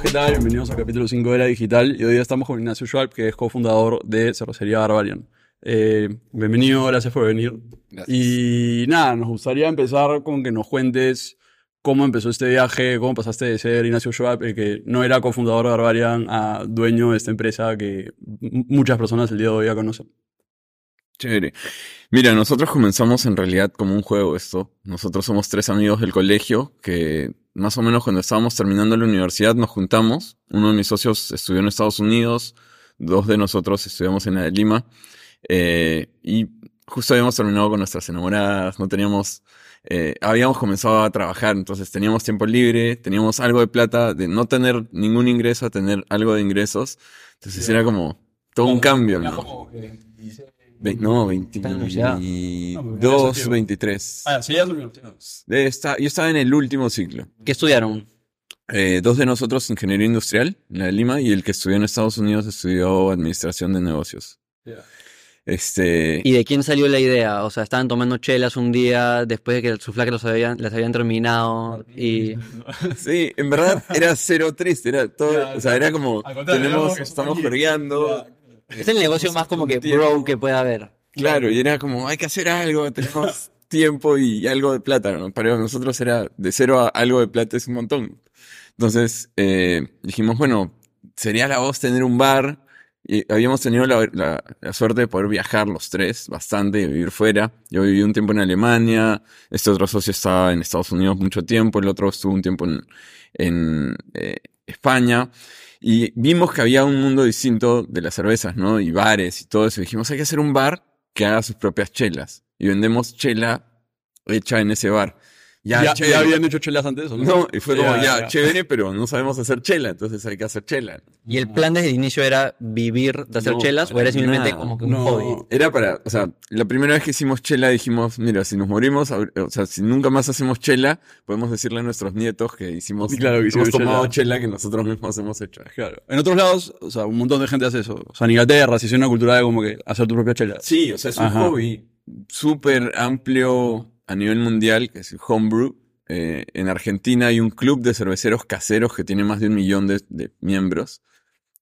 todos, ¿qué tal? Bienvenidos al capítulo 5 de la digital. Y hoy día estamos con Ignacio Schwab, que es cofundador de Cervecería Barbarian. Eh, bienvenido, gracias por venir. Gracias. Y nada, nos gustaría empezar con que nos cuentes cómo empezó este viaje, cómo pasaste de ser Ignacio Schwab, el que no era cofundador de Barbarian, a dueño de esta empresa que muchas personas el día de hoy ya conocen. Chévere. Mira, nosotros comenzamos en realidad como un juego esto. Nosotros somos tres amigos del colegio que más o menos cuando estábamos terminando la universidad nos juntamos. Uno de mis socios estudió en Estados Unidos, dos de nosotros estudiamos en la de Lima. eh, y justo habíamos terminado con nuestras enamoradas, no teníamos, eh, habíamos comenzado a trabajar, entonces teníamos tiempo libre, teníamos algo de plata, de no tener ningún ingreso a tener algo de ingresos. Entonces era como todo un cambio. ¿no? Ve- no, Años ya. 22, 23. Ah, sí, ya esta- yo estaba en el último ciclo. ¿Qué estudiaron? Eh, dos de nosotros ingeniería industrial en la de Lima y el que estudió en Estados Unidos estudió administración de negocios. Ya. Este, ¿Y de quién salió la idea? O sea, estaban tomando chelas un día después de que sus flaques los habían, las habían terminado y... sí, en verdad era cero triste, era todo, o sea, era como, tenemos, estamos jorgeando, Es el negocio más como que bro que puede haber. Claro, y era como, hay que hacer algo, tenemos tiempo y algo de plata, ¿no? Para nosotros era de cero a algo de plata es un montón. Entonces, eh, dijimos, bueno, sería la voz tener un bar. Y habíamos tenido la, la- la suerte de poder viajar los tres bastante, y vivir fuera. Yo viví un tiempo en Alemania, este otro socio estaba en Estados Unidos mucho tiempo, el otro estuvo un tiempo en, en eh, España. Y vimos que había un mundo distinto de las cervezas, ¿no? Y bares y todo eso. Dijimos, hay que hacer un bar que haga sus propias chelas. Y vendemos chela hecha en ese bar. Ya, ¿Ya, ya habían hecho chelas antes o no? No, y fue como, Ya, ya, ya. chévere, pero no sabemos hacer chela, entonces hay que hacer chela. ¿Y el plan desde el inicio era vivir de hacer No, chelas o era simplemente nada. como que un No. hobby? Era para, o sea, la primera vez que hicimos chela dijimos, mira, si nos morimos, o sea, si nunca más hacemos chela, podemos decirle a nuestros nietos que hicimos, Sí, claro, que hicimos hemos tomado chela. chela. que nosotros mismos hemos hecho. Claro. En otros lados, o sea, un montón de gente hace eso. O sea, en Inglaterra se hizo una cultura de como que hacer tu propia chela. Sí, o sea, es un Ajá. hobby súper amplio a nivel mundial, que es el homebrew. Eh, en Argentina hay un club de cerveceros caseros que tiene más de un millón de, de miembros.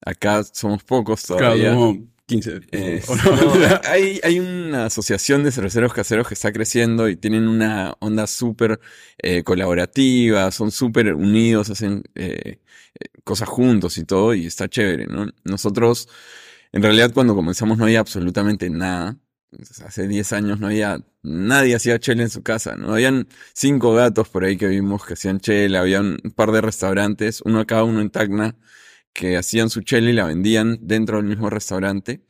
Acá somos pocos Claro, todavía. como 15. Eh, ¿O no? no, hay, hay una asociación de cerveceros caseros que está creciendo y tienen una onda súper eh, colaborativa, son súper unidos, hacen eh, cosas juntos y todo, y está chévere, ¿no? Nosotros, en realidad, cuando comenzamos no había absolutamente nada. Entonces, Hace 10 años no había, nadie hacía chela en su casa, ¿no? Habían cinco gatos por ahí que vimos que hacían chela, había un par de restaurantes, uno acá, uno en Tacna, que hacían su chela y la vendían dentro del mismo restaurante,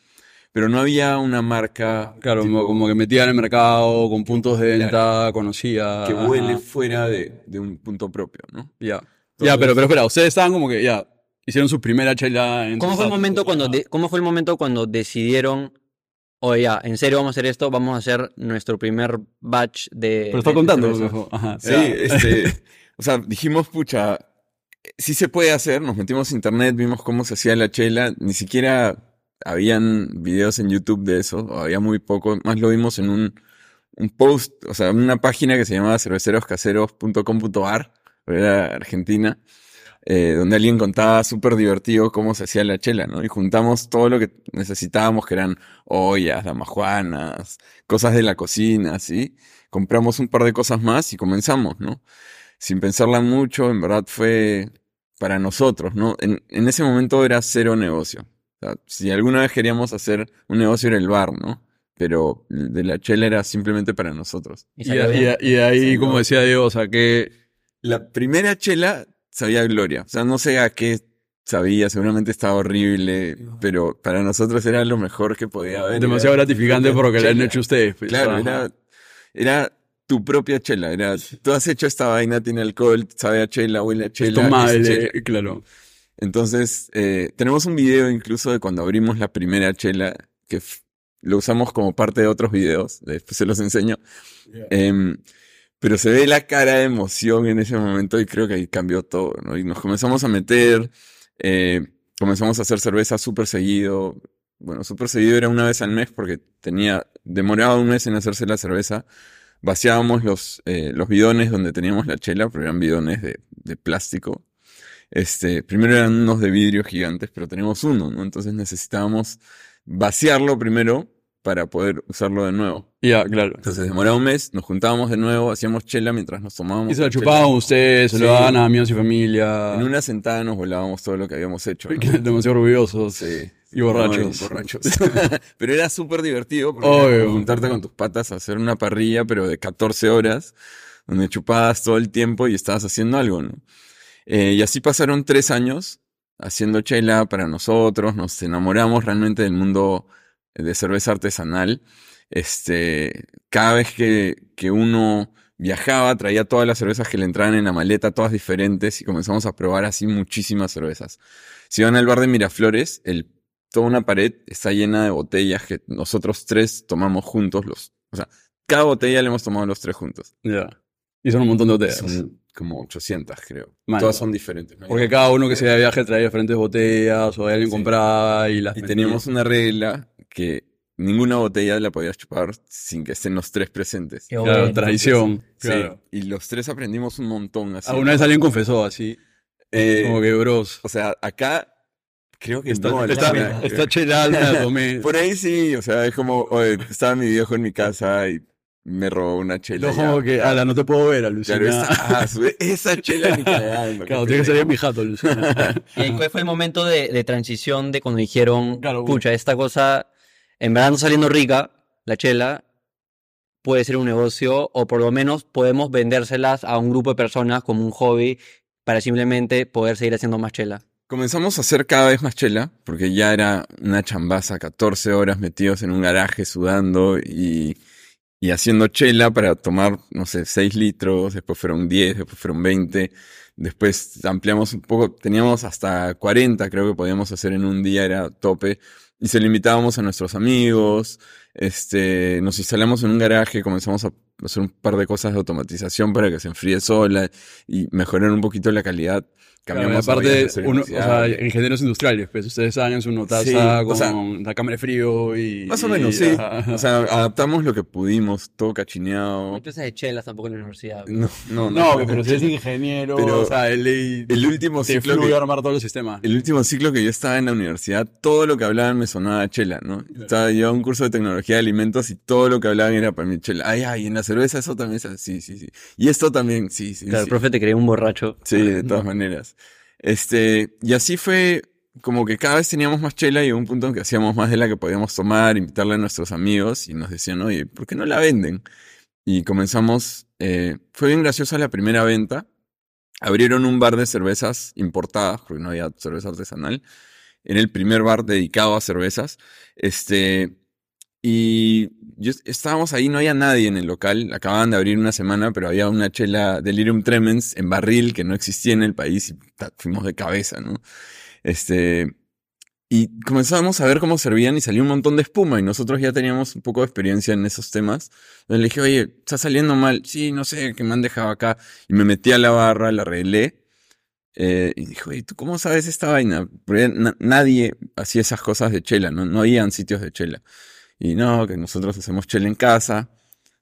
pero no había una marca Claro, tipo, como, que metía en el mercado con puntos de venta, conocía. que huele ajá. fuera de, de un punto propio, ¿no? Ya. Ya, pero, pero espera, ustedes estaban como que ya hicieron su primera chela en ¿Cómo fue el momento cuando de- cómo fue el momento cuando decidieron oye ya, en serio vamos a hacer esto, vamos a hacer nuestro primer batch de Pero está de contando. cerveza"? viejo. Ajá. Sí, ya. este, o sea, dijimos, pucha, sí se puede hacer, nos metimos a internet, vimos cómo se hacía la chela, ni siquiera habían videos en YouTube de eso, o había muy poco, más lo vimos en un, un post, o sea, en una página que se llamaba cerveceroscaseros.com.ar, era argentina, eh, donde alguien contaba súper divertido cómo se hacía la chela, ¿no? Y juntamos todo lo que necesitábamos, que eran ollas, damajuanas, cosas de la cocina, ¿sí? Compramos un par de cosas más y comenzamos, ¿no? Sin pensarla mucho, en verdad fue para nosotros, ¿no? En, en ese momento era cero negocio. O sea, si alguna vez queríamos hacer un negocio era el bar, ¿no? Pero de la chela era simplemente para nosotros. Y ahí, Sí, como decía Diego, o sea, que La primera chela sabía gloria. O sea, no sé a qué sabía, seguramente estaba horrible, pero para nosotros era lo mejor que podía haber. demasiado Era gratificante por lo que le han hecho ustedes. pues. Claro, Ajá. era, era tu propia chela. Era, tú has hecho esta vaina, tiene alcohol, sabe a chela, huele a chela. es tomable, chela. claro. Entonces, eh, tenemos un video incluso de cuando abrimos la primera chela, que lo usamos como parte de otros videos, después se los enseño. Pero se ve la cara de emoción en ese momento y creo que ahí cambió todo, ¿no? Y nos comenzamos a meter, eh, comenzamos a hacer cerveza súper seguido. Bueno, súper seguido era una vez al mes porque tenía, demoraba un mes en hacerse la cerveza. Vaciábamos los, eh, los bidones donde teníamos la chela, pero eran bidones de, de plástico. Este, primero eran unos de vidrio gigantes, pero tenemos uno, ¿no? Entonces necesitábamos vaciarlo primero para poder usarlo de nuevo. Ya, claro. Entonces demoraba un mes, nos juntábamos de nuevo, hacíamos chela mientras nos tomábamos. Y se la chupaban ustedes, se Sí. lo daban a amigos y familia. En una sentada nos volábamos todo lo que habíamos hecho. ¿no? Demasiado orgullosos. Sí. Y borrachos. No, borrachos. Pero era súper divertido porque juntarte con tus patas a hacer una parrilla, pero de 14 horas, donde chupabas todo el tiempo y estabas haciendo algo, ¿no? Eh, y así pasaron tres años haciendo chela para nosotros, nos enamoramos realmente del mundo de cerveza artesanal. Este, cada vez que, que uno viajaba, traía todas las cervezas que le entraban en la maleta, todas diferentes, y comenzamos a probar así muchísimas cervezas. Si van al bar de Miraflores, el, toda una pared está llena de botellas que nosotros tres tomamos juntos. Los, o sea, cada botella le hemos tomado los tres juntos. Ya. Y son un montón de botellas. Son como 800, creo. Man. Todas son diferentes. ¿no? Porque cada uno que se iba de viaje traía diferentes botellas o alguien Sí. compraba y las Y teníamos una regla que ninguna botella la podías chupar sin que estén los tres presentes. Qué Claro, bueno. tradición. Sí, Claro. y los tres aprendimos un montón así. Alguna vez alguien confesó así, Eh, como que bros. O sea, acá creo que Está, no, está, está tomé. Por ahí sí, o sea, es como, oye, estaba mi viejo en mi casa y me robó una chela. ya. como que, ala, no te puedo ver, alucina. Claro, esa, ah, esa chela ni cagando. Claro, tiene que salir mi jato, alucina. Y fue, fue el momento de, de transición de cuando dijeron, Claro, pucha, esta cosa en verdad saliendo rica, la chela, puede ser un negocio o por lo menos podemos vendérselas a un grupo de personas como un hobby para simplemente poder seguir haciendo más chela. Comenzamos a hacer cada vez más chela, porque ya era una chambaza, 14 horas metidos en un garaje sudando y, y haciendo chela para tomar, no sé, 6 litros, después fueron 10, después fueron 20, después ampliamos un poco, teníamos hasta 40 creo que podíamos hacer en un día, era tope, y se lo invitábamos a nuestros amigos, este, nos instalamos en un garaje, comenzamos a hacer un par de cosas de automatización para que se enfríe sola y mejorar un poquito la calidad. Claro, Cambiamos aparte, uno, o sea, ingenieros industriales, pues ustedes estaban en su notaza Sí, o con sea, la cámara de frío y... Más o y- menos, sí. ajá. O sea, adaptamos lo que pudimos, todo cachineado. No clases de chelas tampoco en la universidad. No, no, no, pero si es ingeniero, Pero o sea, él el último te ciclo que, armar todos los sistemas. el último ciclo que yo estaba en la universidad, todo lo que hablaban me sonaba a chela, ¿no? Estaba yo un curso de tecnología de alimentos y todo lo que hablaban era para mí chela. Ay, ay, en la cerveza eso también es sí, sí, sí. Y esto también, sí, sí, Claro, el sí. profe te creía un borracho. Sí, de todas maneras. Este, y así fue como que cada vez teníamos más chela y un punto en que hacíamos más de la que podíamos tomar, invitarle a nuestros amigos y nos decían, oye, ¿por qué no la venden? Y comenzamos, eh, fue bien graciosa la primera venta. Abrieron un bar de cervezas importadas, porque no había cerveza artesanal. Era el primer bar dedicado a cervezas. Este, y yo, estábamos ahí, no había nadie en el local. Acababan de abrir una semana, pero había una chela Delirium Tremens en barril que no existía en el país y fuimos de cabeza, ¿no? Este, y comenzamos a ver cómo servían y salió un montón de espuma y nosotros ya teníamos un poco de experiencia en esos temas. Entonces le dije, oye, está saliendo mal. Sí, no sé, que me han dejado acá. Y me metí a la barra, la arreglé. Eh, y dijo, oye, ¿tú cómo sabes esta vaina? Porque na- nadie hacía esas cosas de chela, ¿no? No habían sitios de chela. Y no, que nosotros hacemos chela en casa.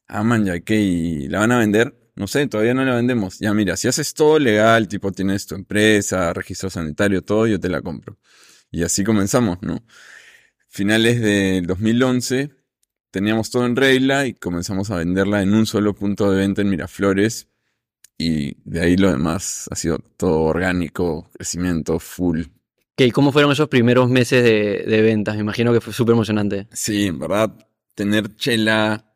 Ah, man, ya que, ¿y la van a vender? No sé, todavía no la vendemos. Ya, mira, si haces todo legal, tipo tienes tu empresa, registro sanitario, todo, yo te la compro. Y así comenzamos, ¿no? Finales del 2011, teníamos todo en regla y comenzamos a venderla en un solo punto de venta en Miraflores. Y de ahí lo demás ha sido todo orgánico, crecimiento full. ¿Qué, ¿Cómo fueron esos primeros meses de, ventas? Me imagino que fue súper emocionante. Sí, en verdad, tener chela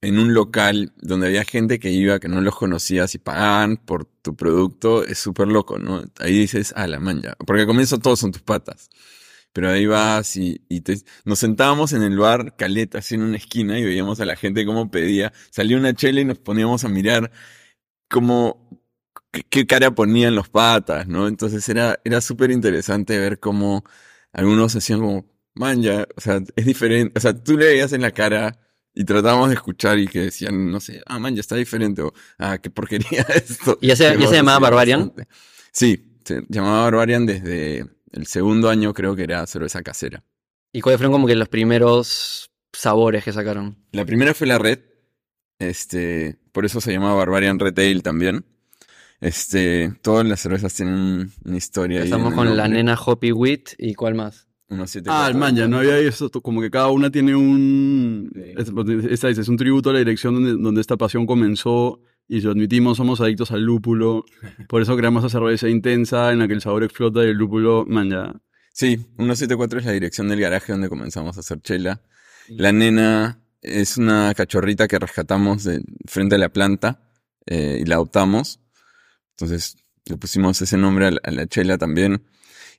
en un local donde había gente que iba, que no los conocías y pagaban por tu producto, es súper loco, ¿no? Ahí dices, a la manja. Porque al comienzo todos son tus patas. Pero ahí vas y, y nos sentábamos en el bar Caleta, así en una esquina, y veíamos a la gente cómo pedía. Salía una chela y nos poníamos a mirar cómo, qué, cara ponían los patas, ¿no? Entonces era, era súper interesante ver cómo algunos hacían como, man, ya, o sea, es diferente, o sea, tú le veías en la cara y tratábamos de escuchar y que decían, no sé, ah, man, ya está diferente, o, ah, qué porquería esto. ¿Y ya se- ya se llamaba Barbarian? bastante. Sí, se llamaba Barbarian desde el segundo año, creo que era cerveza casera. ¿Y cuáles fueron como que los primeros sabores que sacaron? La primera fue la red, este, por eso se llamaba Barbarian Retail también. Este, todas las cervezas tienen una historia. Estamos con la nena Hoppy Wheat y cuál más. 174. Ah, el man, ya no había eso, como que cada una tiene un... Sí. es- Esta dice, es un tributo a la dirección donde, donde esta pasión comenzó y si lo admitimos somos adictos al lúpulo. Por eso creamos esa cerveza intensa en la que el sabor explota y el lúpulo, man, ya... Sí, 174 es la dirección del garaje donde comenzamos a hacer chela. La nena es una cachorrita que rescatamos de frente a la planta eh, y la adoptamos. Entonces le pusimos ese nombre a la, a la chela también.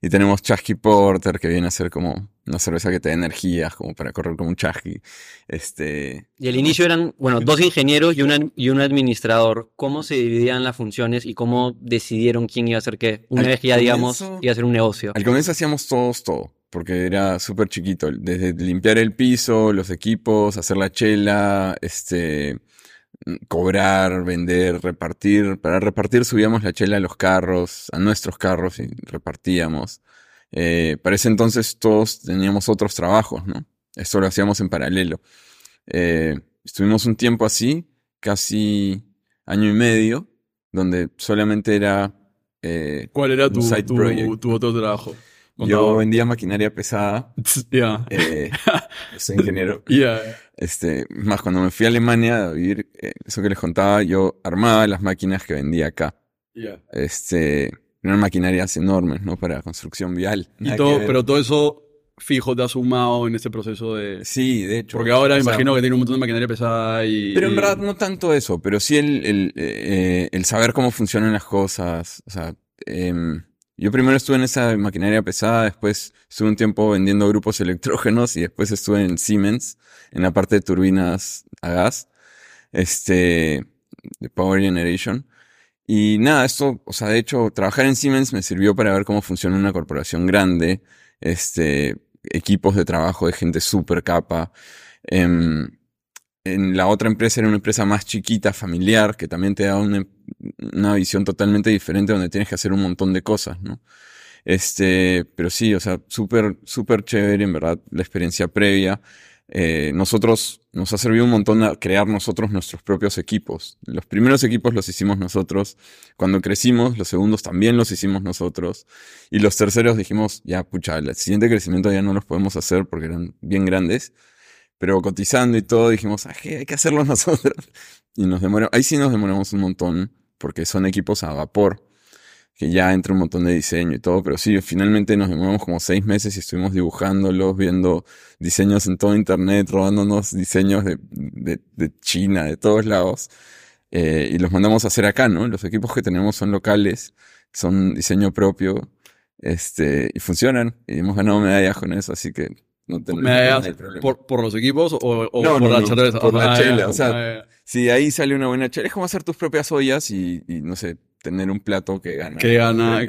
Y tenemos Chasqui Porter, que viene a ser como una cerveza que te da energías, como para correr como un chasqui. Este, Y al inicio eran, bueno, dos ingenieros y, una, y un administrador. ¿Cómo se dividían las funciones y cómo decidieron quién iba a hacer qué? Una Al vez que ya, digamos, comienzo- iba a ser un negocio. Al comienzo hacíamos todos todo, porque era súper chiquito. Desde limpiar el piso, los equipos, hacer la chela, este, cobrar, vender, repartir. Para repartir subíamos la chela a los carros, a nuestros carros y repartíamos. Eh, para ese entonces todos teníamos otros trabajos, ¿no? Esto lo hacíamos en paralelo. Eh, estuvimos un tiempo así, casi año y medio, donde solamente era... eh, ¿Cuál era tu, side tu, project. tu otro trabajo? Yo vendía maquinaria pesada. Ya. eh, soy ingeniero. Ya. Este, más cuando me fui a Alemania a vivir, eh, eso que les contaba, yo armaba las máquinas que vendía acá. Ya. Este, eran maquinarias enormes, ¿no? Para construcción vial. Y todo, pero todo eso fijo te ha sumado en este proceso de... Sí, de hecho. Porque ahora sea, imagino que tiene un montón de maquinaria pesada y... Pero en y- verdad no tanto eso, pero sí el, el, eh, el saber cómo funcionan las cosas. O sea, em, yo primero estuve en esa maquinaria pesada, después estuve un tiempo vendiendo grupos electrógenos y después estuve en Siemens, en la parte de turbinas a gas, este, de Power Generation. Y nada, esto, o sea, de hecho, trabajar en Siemens me sirvió para ver cómo funciona una corporación grande, este, equipos de trabajo de gente súper capa. Em, en la otra empresa era una empresa más chiquita, familiar, que también te da una, visión totalmente diferente donde tienes que hacer un montón de cosas, ¿no? Este, pero sí, o sea, súper, súper chévere, en verdad, la experiencia previa. Eh, nosotros, nos ha servido un montón a crear nosotros nuestros propios equipos. Los primeros equipos los hicimos nosotros. Cuando crecimos, los segundos también los hicimos nosotros. Y los terceros dijimos, ya, pucha, el siguiente crecimiento ya no los podemos hacer porque eran bien grandes. Pero cotizando y todo, dijimos, ah, hay que hacerlo nosotros. Y nos demoramos, ahí sí nos demoramos un montón, porque son equipos a vapor, que ya entra un montón de diseño y todo, pero sí, finalmente nos demoramos como seis meses y estuvimos dibujándolos, viendo diseños en todo internet, robándonos diseños de, de, de China, de todos lados, eh, y los mandamos a hacer acá, ¿no? Los equipos que tenemos son locales, son diseño propio, este, y funcionan, y hemos ganado medallas con eso, así que no tenemos ¿Medallas no por, por los equipos o, o No, por no, la cerveza? por la Ah, chela, ya, o sea, ah. Sí, ahí sale una buena chela. Es como hacer tus propias ollas y, y, no sé, tener un plato que gana. Que gana...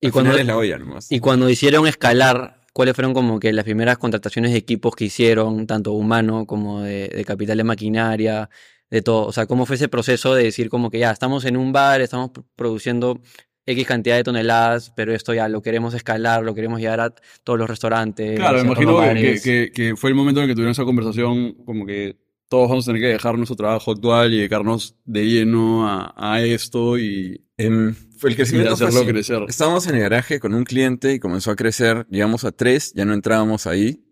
Y cuando, la olla nomás. y cuando hicieron escalar, ¿cuáles fueron como que las primeras contrataciones de equipos que hicieron, tanto humano como de, de capital de maquinaria, de todo? O sea, ¿cómo fue ese proceso de decir como que ya estamos en un bar, estamos pr- produciendo X cantidad de toneladas, pero esto ya lo queremos escalar, lo queremos llevar a todos los restaurantes, Claro, me imagino que, fue el momento en el que tuvieron esa conversación, como que todos vamos a tener que dejar nuestro trabajo actual y dedicarnos de lleno a, a esto y, Em, fue el y crecimiento fue hacerlo así. crecer. Estábamos en el garaje con un cliente y comenzó a crecer. Llegamos a tres, ya no entrábamos ahí.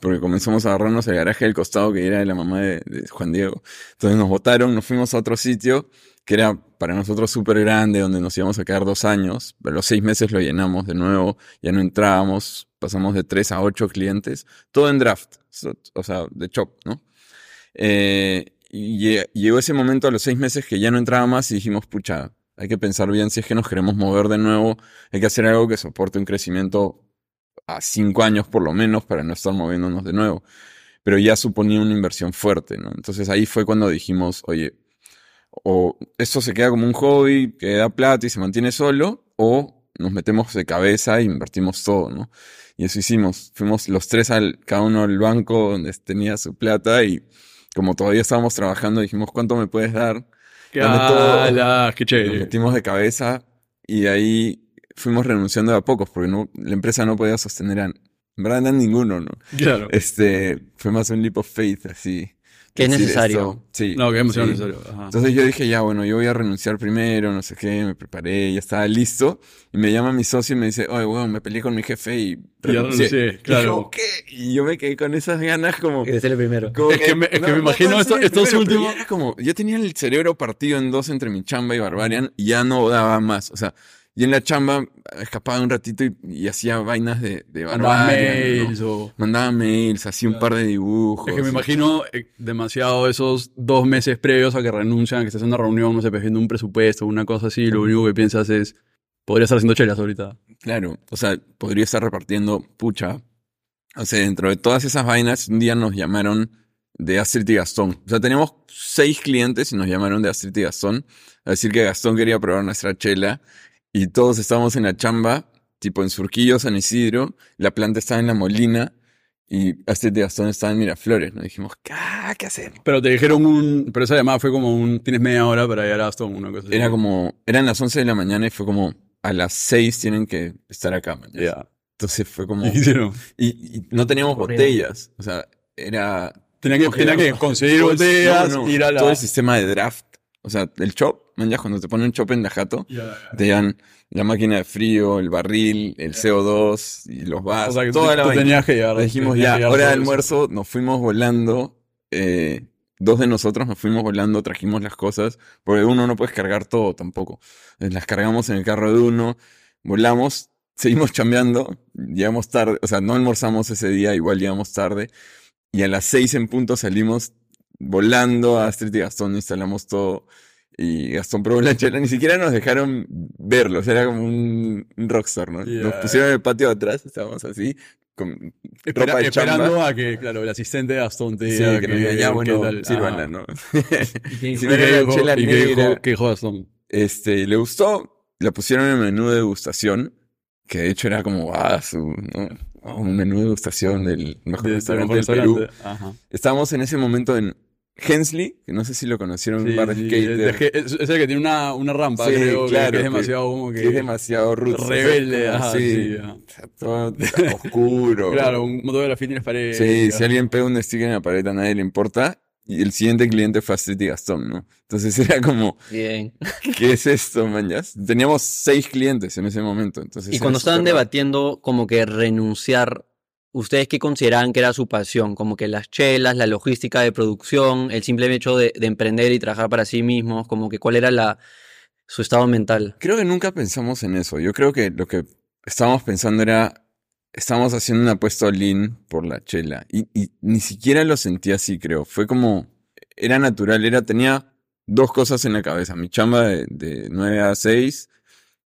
Porque comenzamos a agarrarnos el garaje del costado que era de la mamá de, Juan Diego. Entonces nos votaron, nos fuimos a otro sitio que era para nosotros súper grande, donde nos íbamos a quedar dos años. A los seis meses lo llenamos de nuevo, ya no entrábamos, pasamos de tres a ocho clientes, todo en draft, o sea, de chop, ¿no? Eh, y lle- llegó ese momento a los seis meses que ya no entraba más y dijimos, pucha, hay que pensar bien si es que nos queremos mover de nuevo, hay que hacer algo que soporte un crecimiento a cinco años por lo menos para no estar moviéndonos de nuevo. Pero ya suponía una inversión fuerte, ¿no? Entonces ahí fue cuando dijimos, oye, o esto se queda como un hobby que da plata y se mantiene solo, o nos metemos de cabeza e invertimos todo, ¿no? Y eso hicimos. Fuimos los tres al, cada uno al banco donde tenía su plata y como todavía estábamos trabajando dijimos, ¿cuánto me puedes dar? Que, Dame todo. ala, qué Nos chévere. metimos de cabeza y ahí fuimos renunciando de a pocos porque no, la empresa no podía sostener a, en verdad a ninguno, ¿no? Claro. Este, fue más un leap of faith, así. Que es necesario. esto. Sí. No, que es demasiado sí. necesario. Ajá. Entonces yo dije, ya, bueno, yo voy a renunciar primero, no sé qué, me preparé, ya estaba listo. Y me llama mi socio y me dice, oye, weón, me peleé con mi jefe y renuncié. renuncié, Y claro. yo, ¿qué? Y yo me quedé con esas ganas como... Que ser el primero. como Es que me- es que me imagino puede esto- estos últimos- ya era como, yo tenía el cerebro partido en dos entre mi chamba y Barbarian y ya no daba más. O sea, y en la chamba escapaba un ratito y, y hacía vainas de, de Mandaba Barbarian. ¿no? mails o... Mandaba mails, hacía un par de dibujos. Es que me imagino eh, demasiado esos dos meses previos a que renuncian, que estés en una reunión, no sé, pues, viendo un presupuesto, una cosa así, lo único que piensas es, podría estar haciendo chelas ahorita. Claro, o sea, podría estar repartiendo pucha. O sea, dentro de todas esas vainas, un día nos llamaron de Astrid y Gastón. O sea, teníamos seis clientes y nos llamaron de Astrid y Gastón a decir que Gastón quería probar nuestra chela y todos estábamos en la chamba, tipo en Surquillo, San Isidro, la planta estaba en La Molina y Astrid y Gastón estaban en Miraflores. Nos dijimos, "Ah, ¿qué hacemos? Pero te dijeron un... Pero esa llamada fue como un... Tienes media hora para llegar a Aston, una cosa así. Era como, eran las 11 de la mañana y fue como, a las 6 tienen que estar acá, mañana. Ya. Entonces fue como... ¿Y qué hicieron? Y, y no teníamos botellas. O sea, era. Tenía que, tenía que conseguir todo el- botellas, no, no, ir a la... Todo el sistema de draft. O sea, el chop, man, ya cuando te ponen chop en la jato, te dan la máquina de frío, el barril, el CO2 y los O vasos. sea, que toda tú, la tú tenías que llegar. Dijimos ya, hora de eso. almuerzo, nos fuimos volando. eh, dos de nosotros nos fuimos volando, trajimos las cosas, porque uno no puedes cargar todo tampoco. Las cargamos en el carro de uno, volamos, seguimos chambeando, llegamos tarde, o sea, no almorzamos ese día, igual llegamos tarde, y a las seis en punto salimos volando a Astrid y Gastón, instalamos todo. Y Gastón probó la chela, ni siquiera nos dejaron verlo, o sea, era como un, rockstar, ¿no? Nos pusieron en el patio de atrás, estábamos así, con Espera- ropa de esperando chamba. a que, claro, el asistente de Gastón te Sí, diga que nos diga, ya, bueno, tal. sírvanla. ¿no? Y que- ¿Y Sí, dijo- Gastón? Este, le gustó, la pusieron en el menú de degustación, que de hecho era como, ah, su, ¿no? Oh, un menú de degustación del mejor De- restaurante del Perú. Ajá. Estábamos en ese momento en Hensley, que no sé si lo conocieron, un Sí, bar de sí, skater, de- de- es, es el que tiene una, una rampa, Sí, creo, que- claro, que es demasiado como que... que es demasiado roots, rebelde, ajá, sí, todo oscuro. Claro, un montón de graffiti en las paredes. Sí, ya. si alguien pega un sticker en la pared a nadie le importa. Y el siguiente cliente fue Astrid y Gastón, ¿no? Entonces era como, Bien. ¿qué es esto, man? Ya Teníamos seis clientes en ese momento. Entonces Y cuando estaban debatiendo como que renunciar, ¿ustedes qué consideraban que era su pasión? Como que las chelas, la logística de producción, el simple hecho de, de emprender y trabajar para sí mismos, como que cuál era la, su estado mental. Creo que nunca pensamos en eso. Yo creo que lo que estábamos pensando era, estábamos haciendo una apuesta lean por la chela. Y, y ni siquiera lo sentí así, creo. Fue como, era natural, era, tenía dos cosas en la cabeza. Mi chamba de, de 9 a 6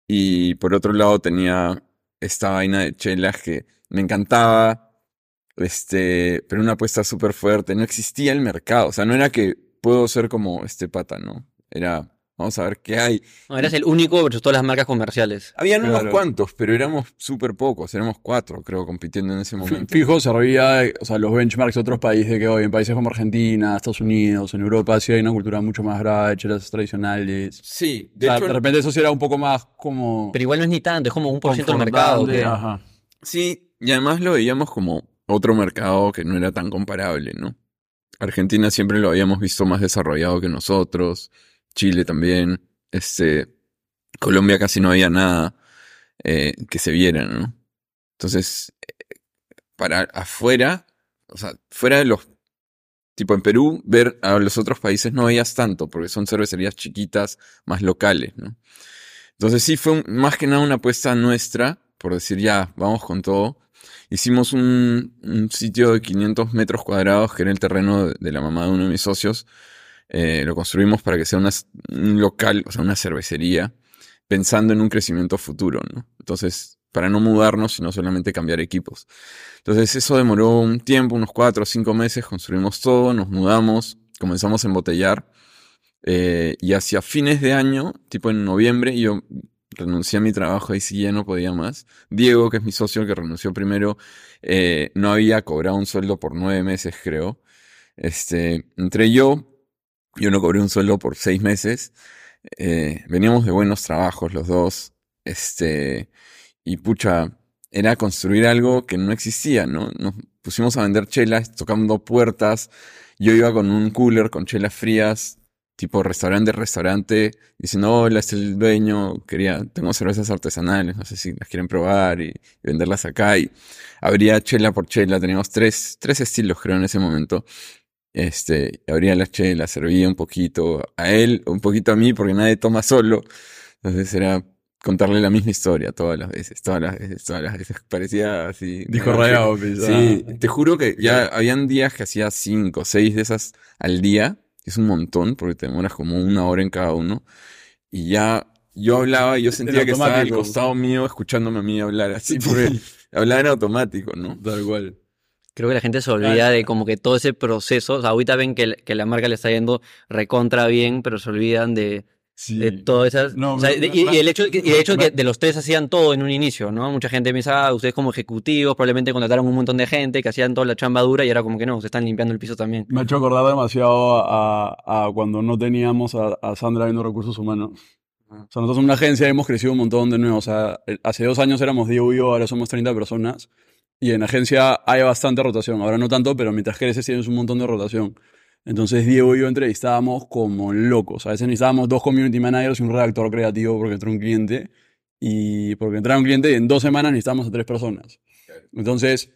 y por otro lado tenía esta vaina de chelas que me encantaba, este, pero una apuesta súper fuerte. No existía el mercado. O sea, no era que puedo ser como este pata, ¿no? Era, vamos a ver qué hay. No, eras el único versus todas las marcas comerciales. Habían unos cuantos, pero éramos súper pocos, éramos cuatro, creo, compitiendo en ese momento. Fijo, servía, o sea, los benchmarks de otros países que hoy, en países como Argentina, Estados Unidos, en Europa, sí hay una cultura mucho más chelas tradicionales. Sí, O de sea, hecho, de repente eso sí era un poco más como... Pero igual no es ni tanto, es como un por ciento del mercado. Ajá. sí, y además lo veíamos como otro mercado que no era tan comparable, ¿no? Argentina siempre lo habíamos visto más desarrollado que nosotros, Chile también, este, Colombia casi no había nada eh, que se viera, ¿no? Entonces, eh, para afuera, o sea, fuera de los Tipo en Perú, ver a los otros países no veías tanto, porque son cervecerías chiquitas, más locales, ¿no? Entonces sí fue un- más que nada una apuesta nuestra, por decir ya, vamos con todo. Hicimos un, sitio de 500 metros cuadrados, que era el terreno de, la mamá de uno de mis socios. Eh, lo construimos para que sea un local, o sea, una cervecería, pensando en un crecimiento futuro. Entonces, para no mudarnos, sino solamente cambiar equipos. Entonces eso demoró un tiempo, unos cuatro o cinco meses, construimos todo, nos mudamos, comenzamos a embotellar. eh, y hacia fines de año, tipo en noviembre, yo renuncié a mi trabajo, ahí sí ya no podía más. Diego, que es mi socio, el que renunció primero, eh, no había cobrado un sueldo por nueve meses, creo. Este, entre yo, yo no cobré un sueldo por seis meses. Eh, veníamos de buenos trabajos los dos. Este, y pucha, era construir algo que no existía, ¿no? Nos pusimos a vender chelas, tocando puertas. Yo iba con un cooler con chelas frías, tipo restaurante, restaurante, diciendo, hola, es el dueño, quería, tengo cervezas artesanales, no sé si las quieren probar y, y venderlas acá. Y abría chela por chela, teníamos tres, tres estilos creo en ese momento. Este, abría la chela, servía un poquito a él, un poquito a mí, porque nadie toma solo. Entonces era contarle la misma historia todas las veces, todas las veces, todas las veces. Parecía así. Una- rayado, Sí, ah. te juro que ya habían días que hacía cinco, seis de esas al día. Que Es un montón, porque te demoras como una hora en cada uno. Y ya yo hablaba y yo sentía que estaba al costado mío escuchándome a mí hablar así, porque hablaba en automático, ¿no? Tal cual. Creo que la gente se olvida de como que todo ese proceso. O sea, ahorita ven que, que la marca le está yendo recontra bien, pero se olvidan de, Sí. de todas esas. No, o sea, me- de- y, me- y el hecho, y el hecho me- que de los tres hacían todo en un inicio, ¿no? Mucha gente piensa, ah, ustedes como ejecutivos probablemente contrataron un montón de gente que hacían toda la chamba dura y era como que no, se están limpiando el piso también. Me ha hecho acordar demasiado a, a cuando no teníamos a, a Sandra viendo recursos humanos. O sea, nosotros somos una agencia hemos crecido un montón de nuevo. O sea, hace dos años éramos Diego y yo, ahora somos 30 personas. Y en agencia hay bastante rotación. Ahora no tanto, pero mientras creces tienes un montón de rotación. Entonces Diego y yo entrevistábamos como locos. A veces necesitábamos dos community managers y un redactor creativo porque entró un cliente. Y porque entraba un cliente y en dos semanas necesitábamos a tres personas. Entonces,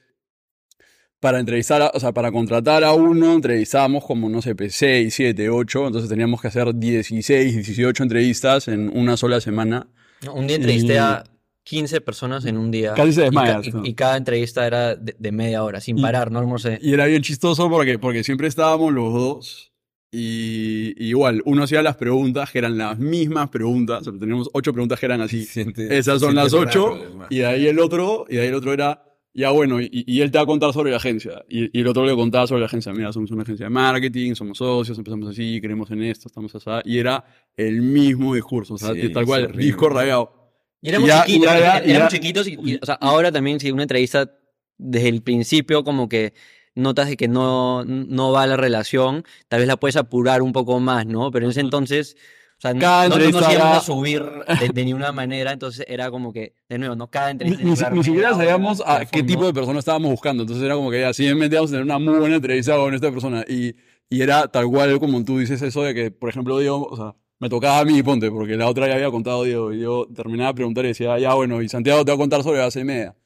para entrevistar, a- o sea, para contratar a uno, entrevistábamos como, no sé, pues, 6, 7, 8, entonces teníamos que hacer 16, 18 entrevistas en una sola semana. No, Un día entrevisté Y- a 15 personas en un día. Casi se y, desmayas, ca- y- ¿no? y cada entrevista era de, de media hora, sin Y- parar, no almorcé. Y era bien chistoso porque, porque siempre estábamos los dos y, y igual, uno hacía las preguntas que eran las mismas preguntas, o sea, teníamos ocho preguntas que eran así. Siente- Esas son las ocho raro, y de ahí el otro, y de ahí el otro era, ya bueno, y, y él te va a contar sobre la agencia. Y, y el otro le contaba sobre la agencia. Mira, somos una agencia de marketing, somos socios, empezamos así, creemos en esto, estamos así. Y era el mismo discurso, o sea, Sí, tal cual, horrible. disco rayado. Y éramos Ya- chiquitos, ya- ya- éramos chiquitos y, y, o sea, ahora también si una entrevista desde el principio como que notas de que no, no va la relación, tal vez la puedes apurar un poco más, ¿no? Pero en ese entonces, o sea, no, Cada no- no nos íbamos a subir de, de ninguna manera, entonces era como que, de nuevo, no cada Ni, entrevista. ni, a ni siquiera sabíamos a qué tipo de persona estábamos buscando. Entonces era como que ya, simplemente íbamos a tener una muy buena entrevista con esta persona. Y, y era tal cual como tú dices eso de que, por ejemplo, Diego, o sea, me tocaba a mí, ponte, porque la otra ya había contado Diego. Y yo terminaba de preguntar y decía, ya bueno, y Santiago te va a contar sobre base media.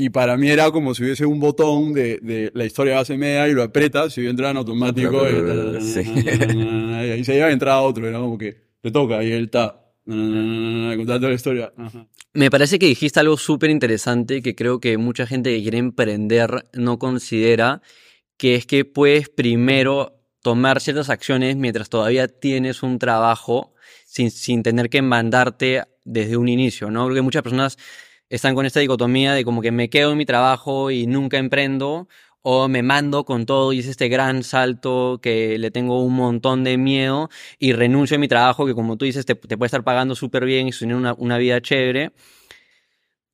Y para mí era como si hubiese un botón de, de la historia de base media y lo apretas y yo entraba en automático. y, Sí. y ahí se iba a entrar otro. Era como que te toca y él está. Contando la historia. Ajá. Me parece que dijiste algo súper interesante que creo que mucha gente que quiere emprender no considera, que es que puedes primero tomar ciertas acciones mientras todavía tienes un trabajo sin, sin tener que mandarte desde un inicio, ¿no? Creo que muchas personas están con esta dicotomía de como que me quedo en mi trabajo y nunca emprendo, o me mando con todo y es este gran salto que le tengo un montón de miedo y renuncio a mi trabajo que como tú dices te, te puede estar pagando súper bien y tener una, una vida chévere,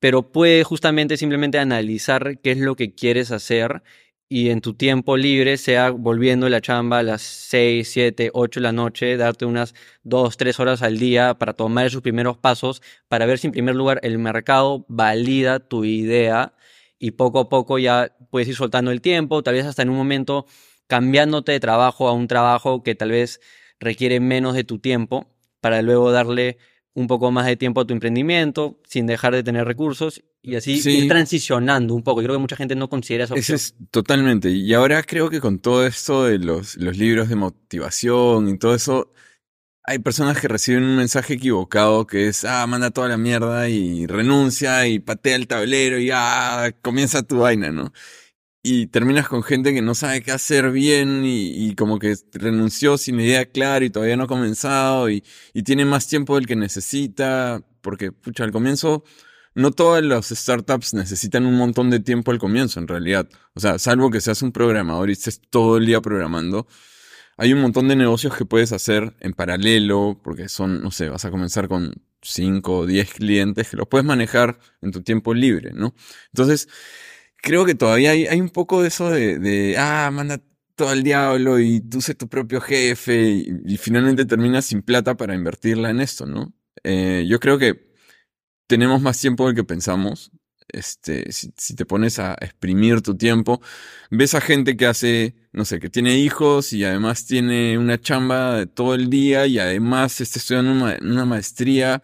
pero puedes justamente simplemente analizar qué es lo que quieres hacer y en tu tiempo libre, sea volviendo de la chamba a las 6, 7, 8 de la noche, darte unas 2, 3 horas al día para tomar esos primeros pasos, para ver si en primer lugar el mercado valida tu idea y poco a poco ya puedes ir soltando el tiempo, tal vez hasta en un momento cambiándote de trabajo a un trabajo que tal vez requiere menos de tu tiempo para luego darle un poco más de tiempo a tu emprendimiento sin dejar de tener recursos y así Sí. ir transicionando un poco. Yo creo que mucha gente no considera Ese opción. es totalmente. Y ahora creo que con todo esto de los, los libros de motivación y todo eso, hay personas que reciben un mensaje equivocado que es, ah, manda toda la mierda y renuncia y patea el tablero y ah, comienza tu vaina, ¿no? Y terminas con gente que no sabe qué hacer bien y, y como que renunció sin idea clara y todavía no ha comenzado y, y tiene más tiempo del que necesita, porque, pucha, al comienzo no todas las startups necesitan un montón de tiempo al comienzo, en realidad. O sea, salvo que seas un programador y estés todo el día programando. Hay un montón de negocios que puedes hacer en paralelo, porque son, no sé, vas a comenzar con 5 o 10 clientes que los puedes manejar en tu tiempo libre, ¿no? Entonces, creo que todavía hay, un poco de eso de, ah, manda todo al diablo y tú sé tu propio jefe y, y finalmente terminas sin plata para invertirla en esto, ¿no? Eh, yo creo que tenemos más tiempo del que pensamos. este, si, si te pones a exprimir tu tiempo, ves a gente que hace, no sé, que tiene hijos y además tiene una chamba de todo el día y además está estudiando una, una maestría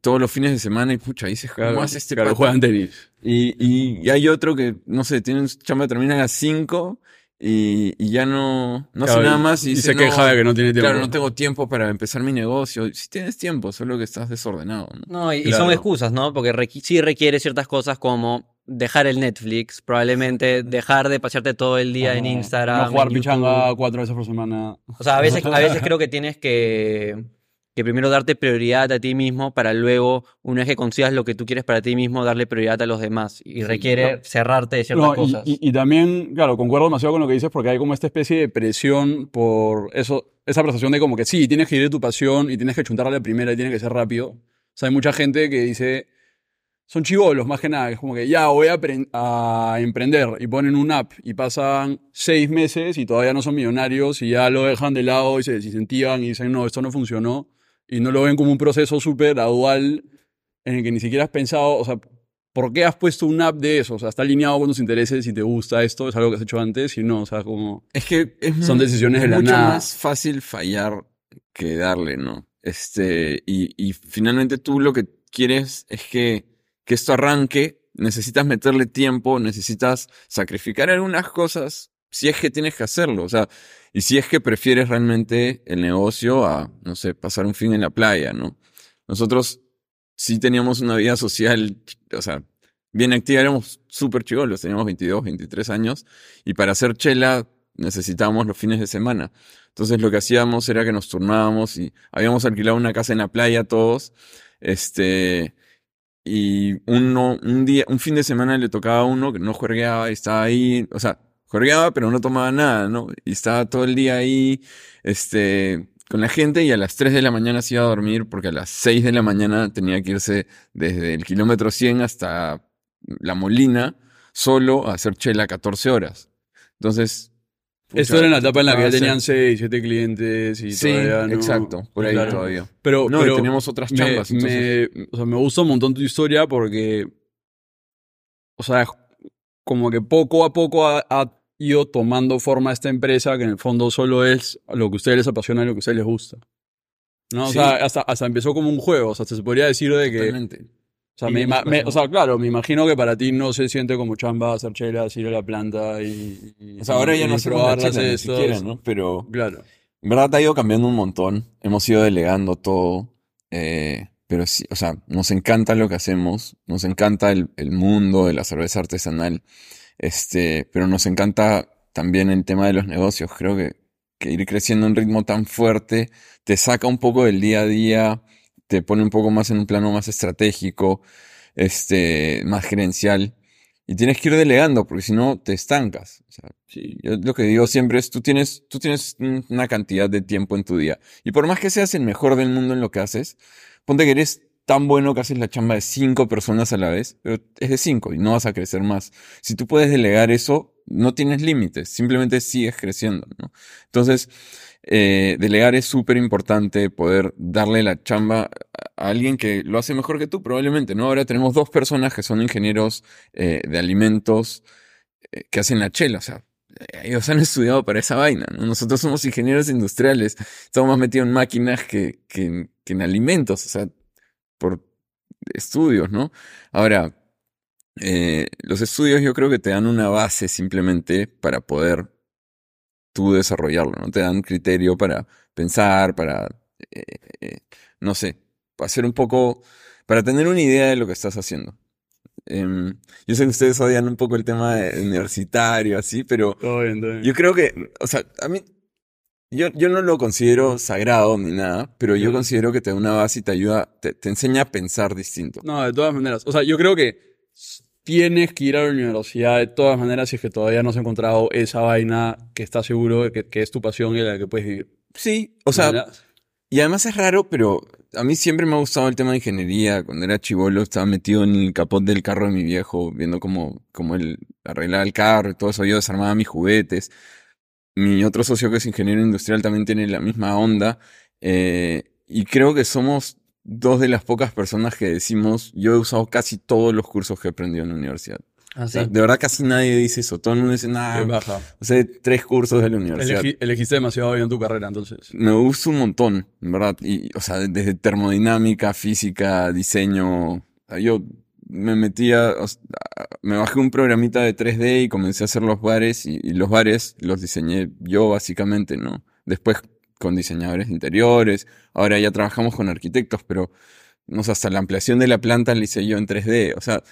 todos los fines de semana y pucha, dices, ¿cómo hace este claro, juegan tenis. Y, y, y hay otro que, no sé, tiene chamba, termina a las 5 y, y ya no, no hace Claro, nada más y, y dice, se queja de que no tiene tiempo. Claro, no tengo tiempo para empezar mi negocio. Si tienes tiempo, solo que estás desordenado. ¿no? No, y, son excusas, ¿no? Porque requi- sí requiere ciertas cosas como dejar el Netflix, probablemente dejar de pasearte todo el día en Ajá. Instagram. No jugar pichanga cuatro veces por semana. O sea, a veces, a veces creo que tienes que, que primero darte prioridad a ti mismo para luego, una vez que consigas lo que tú quieres para ti mismo, darle prioridad a los demás. Y requiere cerrarte de ciertas No, y- cosas. Y, y también, claro, concuerdo demasiado con lo que dices porque hay como esta especie de presión por eso, esa percepción de como que sí, tienes que ir de tu pasión y tienes que chuntarle a la primera y tiene que ser rápido. O sea, hay mucha gente que dice, son chivolos más que nada, que es como que ya voy a, a emprender y ponen un app y pasan seis meses y todavía no son millonarios y ya lo dejan de lado y se desincentivan y dicen, no, esto no funcionó y no lo ven como un proceso súper gradual en el que ni siquiera has pensado, o sea, ¿por qué has puesto un app de eso? O sea, está alineado con tus intereses y te gusta esto, es algo que has hecho antes y no, o sea, como... Es que es Son decisiones de la mucho nada. más fácil fallar que darle, ¿no? Este, y, y finalmente tú lo que quieres es que, que esto arranque, necesitas meterle tiempo, necesitas sacrificar algunas cosas, si es que tienes que hacerlo, o sea, y si es que prefieres realmente el negocio a, no sé, pasar un fin en la playa, ¿no? Nosotros sí teníamos una vida social, o sea, bien activa, éramos súper chivolos, teníamos 22, 23 años, y para hacer chela necesitábamos los fines de semana. Entonces lo que hacíamos era que nos turnábamos y habíamos alquilado una casa en la playa todos, este, y uno, un día, un fin de semana le tocaba a uno que no juergueaba y estaba ahí, o sea, juergueaba pero no tomaba nada, ¿no? Y estaba todo el día ahí, este, con la gente y a las 3 de la mañana se iba a dormir porque a las 6 de la mañana tenía que irse desde el kilómetro 100 hasta La Molina solo a hacer chela 14 horas. Entonces... Esto era en la etapa en la que ya tenían hacer- 6, 7 clientes y Sí, todavía no... exacto, por ahí Claro. todavía. Pero, No, y teníamos otras me, chambas. entonces- me, o sea, me gusta un montón tu historia porque, o sea, como que poco a poco ha, ha ido tomando forma esta empresa que en el fondo solo es lo que a ustedes les apasiona y lo que a ustedes les gusta. ¿No? O Sí. sea, hasta, hasta empezó como un juego, o sea, se podría decir de que... Totalmente. O sea, me ya me- o sea, claro, me imagino que para ti no se siente como chamba hacer chelas, ir a la planta y... y- O sea, ahora ya y no hacemos la probar las chela ni siquiera, ¿no? Pero Claro. en verdad ha ido cambiando un montón. Hemos ido delegando todo. eh, pero sí, o sea, nos encanta lo que hacemos. Nos encanta el, el mundo de la cerveza artesanal. Este, pero nos encanta también el tema de los negocios. Creo que, que ir creciendo a un ritmo tan fuerte te saca un poco del día a día, te pone un poco más en un plano más estratégico, este, más gerencial. Y tienes que ir delegando, porque si no te estancas. O sea, sí, yo lo que digo siempre es, tú tienes, tú tienes un- una cantidad de tiempo en tu día. Y por más que seas el mejor del mundo en lo que haces, ponte que eres tan bueno que haces la chamba de cinco personas a la vez, pero es de cinco y no vas a crecer más. Si tú puedes delegar eso, no tienes límites, simplemente sigues creciendo, ¿no? Entonces, eh, delegar es súper importante, poder darle la chamba a alguien que lo hace mejor que tú, probablemente, ¿no? Ahora tenemos dos personas que son ingenieros eh, de alimentos eh, que hacen la chela, o sea, ellos han estudiado para esa vaina, ¿no? Nosotros somos ingenieros industriales, estamos más metidos en máquinas que, que, que en alimentos, o sea, por estudios, ¿no? Ahora, eh, los estudios yo creo que te dan una base simplemente para poder tú desarrollarlo, ¿no? Te dan criterio para pensar, para, eh, eh, no sé, hacer un poco, para tener una idea de lo que estás haciendo. Em, yo sé que ustedes odian un poco el tema de- universitario, así, pero Todo bien, todo bien. yo creo que, o sea, a mí, yo, yo no lo considero sagrado ni nada, pero yo considero que te da una base y te ayuda, te, te enseña a pensar distinto. No, de todas maneras. O sea, yo creo que tienes que ir a la universidad de todas maneras si es que todavía no has encontrado esa vaina que estás seguro de que, que es tu pasión y de la que puedes vivir. Sí, o sea, y además es raro, pero a mí siempre me ha gustado el tema de ingeniería. Cuando era chivolo estaba metido en el capot del carro de mi viejo, viendo cómo, cómo él arreglaba el carro y todo eso. Yo desarmaba mis juguetes. Mi otro socio que es ingeniero industrial también tiene la misma onda. eh, y creo que somos dos de las pocas personas que decimos, yo he usado casi todos los cursos que he aprendido en la universidad. Ah, O sí. sea, de verdad casi nadie dice eso. Todo el mundo dice, nada, baja. o sea, tres cursos de la universidad. Elegi- elegiste demasiado bien tu carrera, entonces. Me gusta un montón, en verdad. Y, o sea, desde termodinámica, física, diseño. o sea, Yo me metía, o sea, me bajé un programita de 3D y comencé a hacer los bares. Y, y los bares los diseñé yo, básicamente, ¿no? Después con diseñadores de interiores. Ahora ya trabajamos con arquitectos, pero, no sé, hasta la ampliación de la planta la hice yo en 3D. O sea,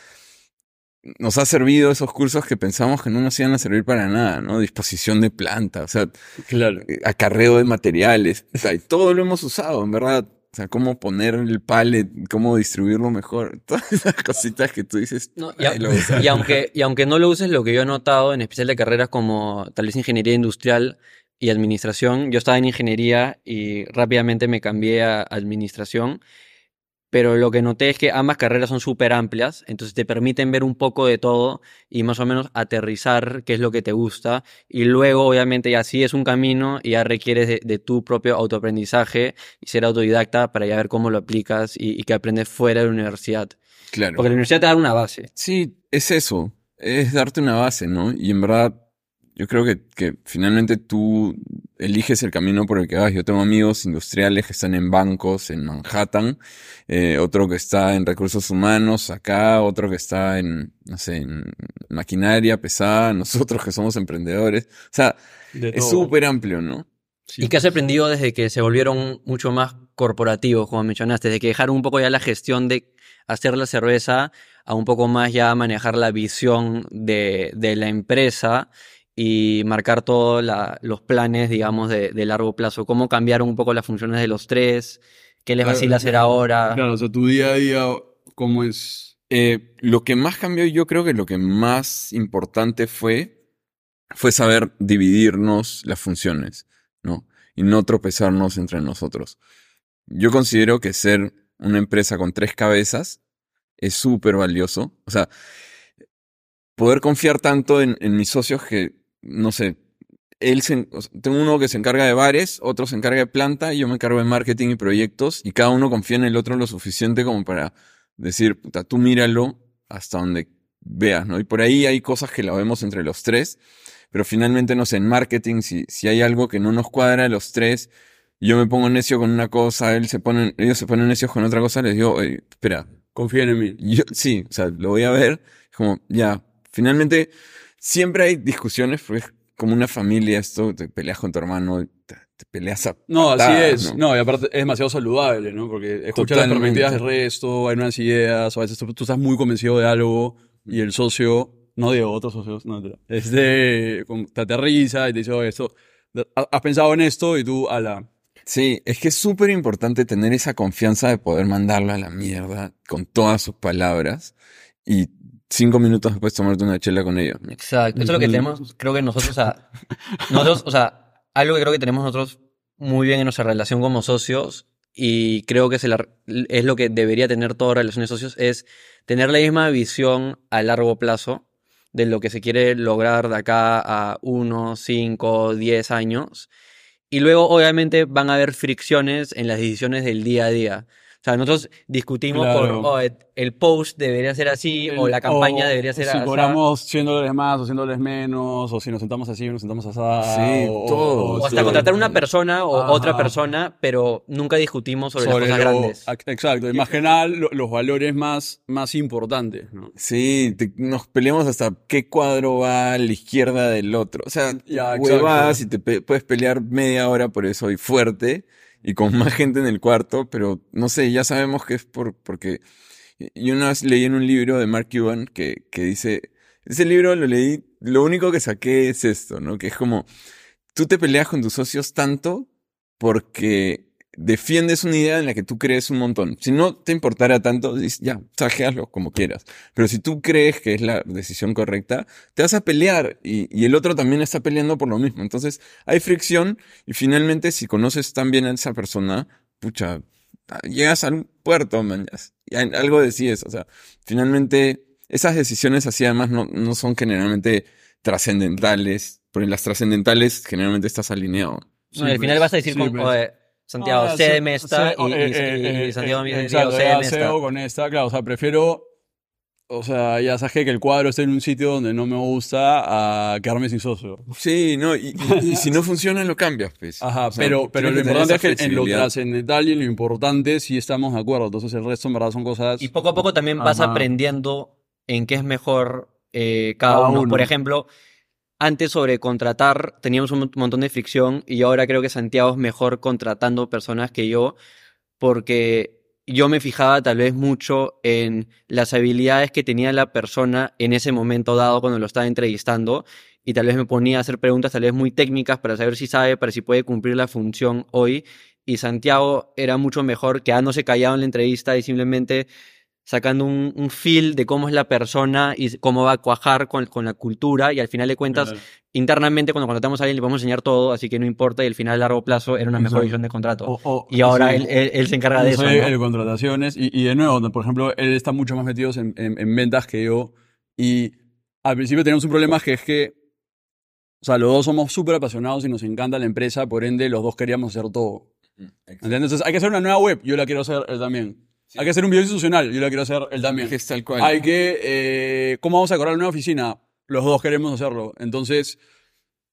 nos ha servido esos cursos que pensamos que no nos iban a servir para nada, ¿no? Disposición de planta, o sea, Claro. eh, acarreo de materiales. O sea, y todo lo hemos usado, en verdad. O sea, cómo poner el pallet, cómo distribuirlo mejor. Todas esas cositas que tú dices. No, y, "Ay, a- lo usa". y aunque, y aunque no lo uses, lo que yo he notado, en especial de carreras como tal vez ingeniería industrial y administración, yo estaba en ingeniería y rápidamente me cambié a administración, pero lo que noté es que ambas carreras son súper amplias, entonces te permiten ver un poco de todo y más o menos aterrizar qué es lo que te gusta y luego obviamente ya sí es un camino y ya requieres de, de tu propio autoaprendizaje y ser autodidacta para ya ver cómo lo aplicas y, y que aprendes fuera de la universidad. Claro. Porque la universidad te da una base. Sí, es eso. Es darte una base, ¿no? Y en verdad, yo creo que, que finalmente tú eliges el camino por el que vas. Yo tengo amigos industriales que están en bancos en Manhattan, eh, otro que está en recursos humanos acá, otro que está en, no sé, en maquinaria pesada, nosotros que somos emprendedores. O sea, es súper amplio, ¿no? Sí. ¿Y qué has aprendido desde que se volvieron mucho más corporativos, como mencionaste? Desde que dejaron un poco ya la gestión de hacer la cerveza a un poco más ya manejar la visión de, de la empresa y marcar todos los planes, digamos, de, de largo plazo. ¿Cómo cambiaron un poco las funciones de los tres? ¿Qué les Claro, vacila hacer ahora? Claro, o sea, tu día a día, ¿cómo es? Eh, lo que más cambió, yo creo que lo que más importante fue, fue saber dividirnos las funciones, ¿no? Y no tropezarnos entre nosotros. Yo considero que ser una empresa con tres cabezas es súper valioso. O sea, poder confiar tanto en, en mis socios que, no sé, él se, tengo uno que se encarga de bares, otro se encarga de planta, y yo me encargo de marketing y proyectos, y cada uno confía en el otro lo suficiente como para decir, puta, tú míralo hasta donde veas, ¿no? Y por ahí hay cosas que la vemos entre los tres, pero finalmente, no sé, en marketing, si, si hay algo que no nos cuadra a los tres, yo me pongo necio con una cosa, él se pone, ellos se ponen necios con otra cosa, les digo, "Oye, espera, Confíen en mí. yo, sí, o sea, lo voy a ver, como, ya, finalmente, siempre hay discusiones, porque es como una familia esto, te peleas con tu hermano, te, te peleas a No, así es. No, y aparte es demasiado saludable, ¿no? Porque escuchas las perspectivas del resto, hay nuevas ideas, o a veces tú, tú estás muy convencido de algo y el socio, no digo otros socios, no, este, como te aterriza y te dice, oye, esto, ha- has pensado en esto y tú, ala, Sí, es que es súper importante tener esa confianza de poder mandarlo a la mierda con todas sus palabras y cinco minutos después tomarte una chela con ellos. Exacto. Eso es lo que tenemos, creo que nosotros, o sea, nosotros, o sea, algo que creo que tenemos nosotros muy bien en nuestra relación como socios y creo que se la- es lo que debería tener toda relación de socios, es tener la misma visión a largo plazo de lo que se quiere lograr de acá a uno, cinco, diez años. Y luego, obviamente, van a haber fricciones en las decisiones del día a día. O sea, nosotros discutimos Claro. por, oh, el post debería ser así, o la campaña o debería ser Si así. cobramos 100 dólares más o 100 dólares menos, o si nos sentamos así o nos sentamos así. Sí, o, todo. O hasta Sí. contratar una persona o Ajá. otra persona, pero nunca discutimos sobre, sobre las cosas lo- grandes. ac- Exacto, y más que nada lo- los valores más, más importantes, ¿no? Sí, te- nos peleamos hasta qué cuadro va a la izquierda del otro. O sea, Ya, huevadas y te pe- puedes pelear media hora por eso y fuerte y con más gente en el cuarto, pero no sé, ya sabemos que es por, porque yo una vez leí en un libro de Mark Cuban que, que dice, ese libro lo leí, lo único que saqué es esto, ¿no? Que es como, tú te peleas con tus socios tanto porque defiendes una idea en la que tú crees un montón. Si no te importara tanto, ya, sajeaslo como quieras. Pero si tú crees que es la decisión correcta, te vas a pelear y, y el otro también está peleando por lo mismo. Entonces hay fricción y finalmente si conoces tan bien a esa persona, pucha, llegas a un puerto, man, ya- y al- algo decides. O sea, finalmente esas decisiones así además no, no son generalmente trascendentales, porque en las trascendentales generalmente estás alineado. No, al final vas a decir, sí, con- pues. oye, Santiago, Ah, de Mesta sí, y, y- eh, y- eh, y eh, Santiago eh, me exacto, sé de Mesta. Con esta, claro, o sea, prefiero, o sea, ya sabes que el cuadro esté en un sitio donde no me gusta a quedarme sin socio. Sí, no, y, y- y si no funciona lo cambias, pues. Ajá, O sea, pero, pero lo importante es que en lo trascendental y en lo importante sí estamos de acuerdo. Entonces el resto en verdad son cosas... Y poco a poco también vas Ajá. aprendiendo en qué es mejor eh, cada, Cada uno. uno. Por ejemplo, antes sobre contratar teníamos un montón de fricción y ahora creo que Santiago es mejor contratando personas que yo porque yo me fijaba tal vez mucho en las habilidades que tenía la persona en ese momento dado cuando lo estaba entrevistando y tal vez me ponía a hacer preguntas tal vez muy técnicas para saber si sabe, para si puede cumplir la función hoy. Y Santiago era mucho mejor quedándose callado en la entrevista y simplemente sacando un, un feel de cómo es la persona y cómo va a cuajar con, con la cultura y al final de cuentas Claro. internamente cuando contratamos a alguien le podemos enseñar todo, así que no importa y al final a largo plazo era una mejor visión de contrato. O- o- y ahora sí. él, él- él se encarga de eso. ¿no? el de contrataciones y, y de nuevo, por ejemplo, él está mucho más metido en, en- en ventas que yo y al principio teníamos un problema que es que, o sea, los dos somos súper apasionados y nos encanta la empresa, por ende los dos queríamos hacer todo. Exacto. ¿Entiendes? Entonces hay que hacer una nueva web, yo la quiero hacer él también. Hay que hacer un video institucional, yo la quiero hacer él también. Es tal cual. Hay que, eh, ¿cómo vamos a decorar la nueva oficina? Los dos queremos hacerlo. Entonces,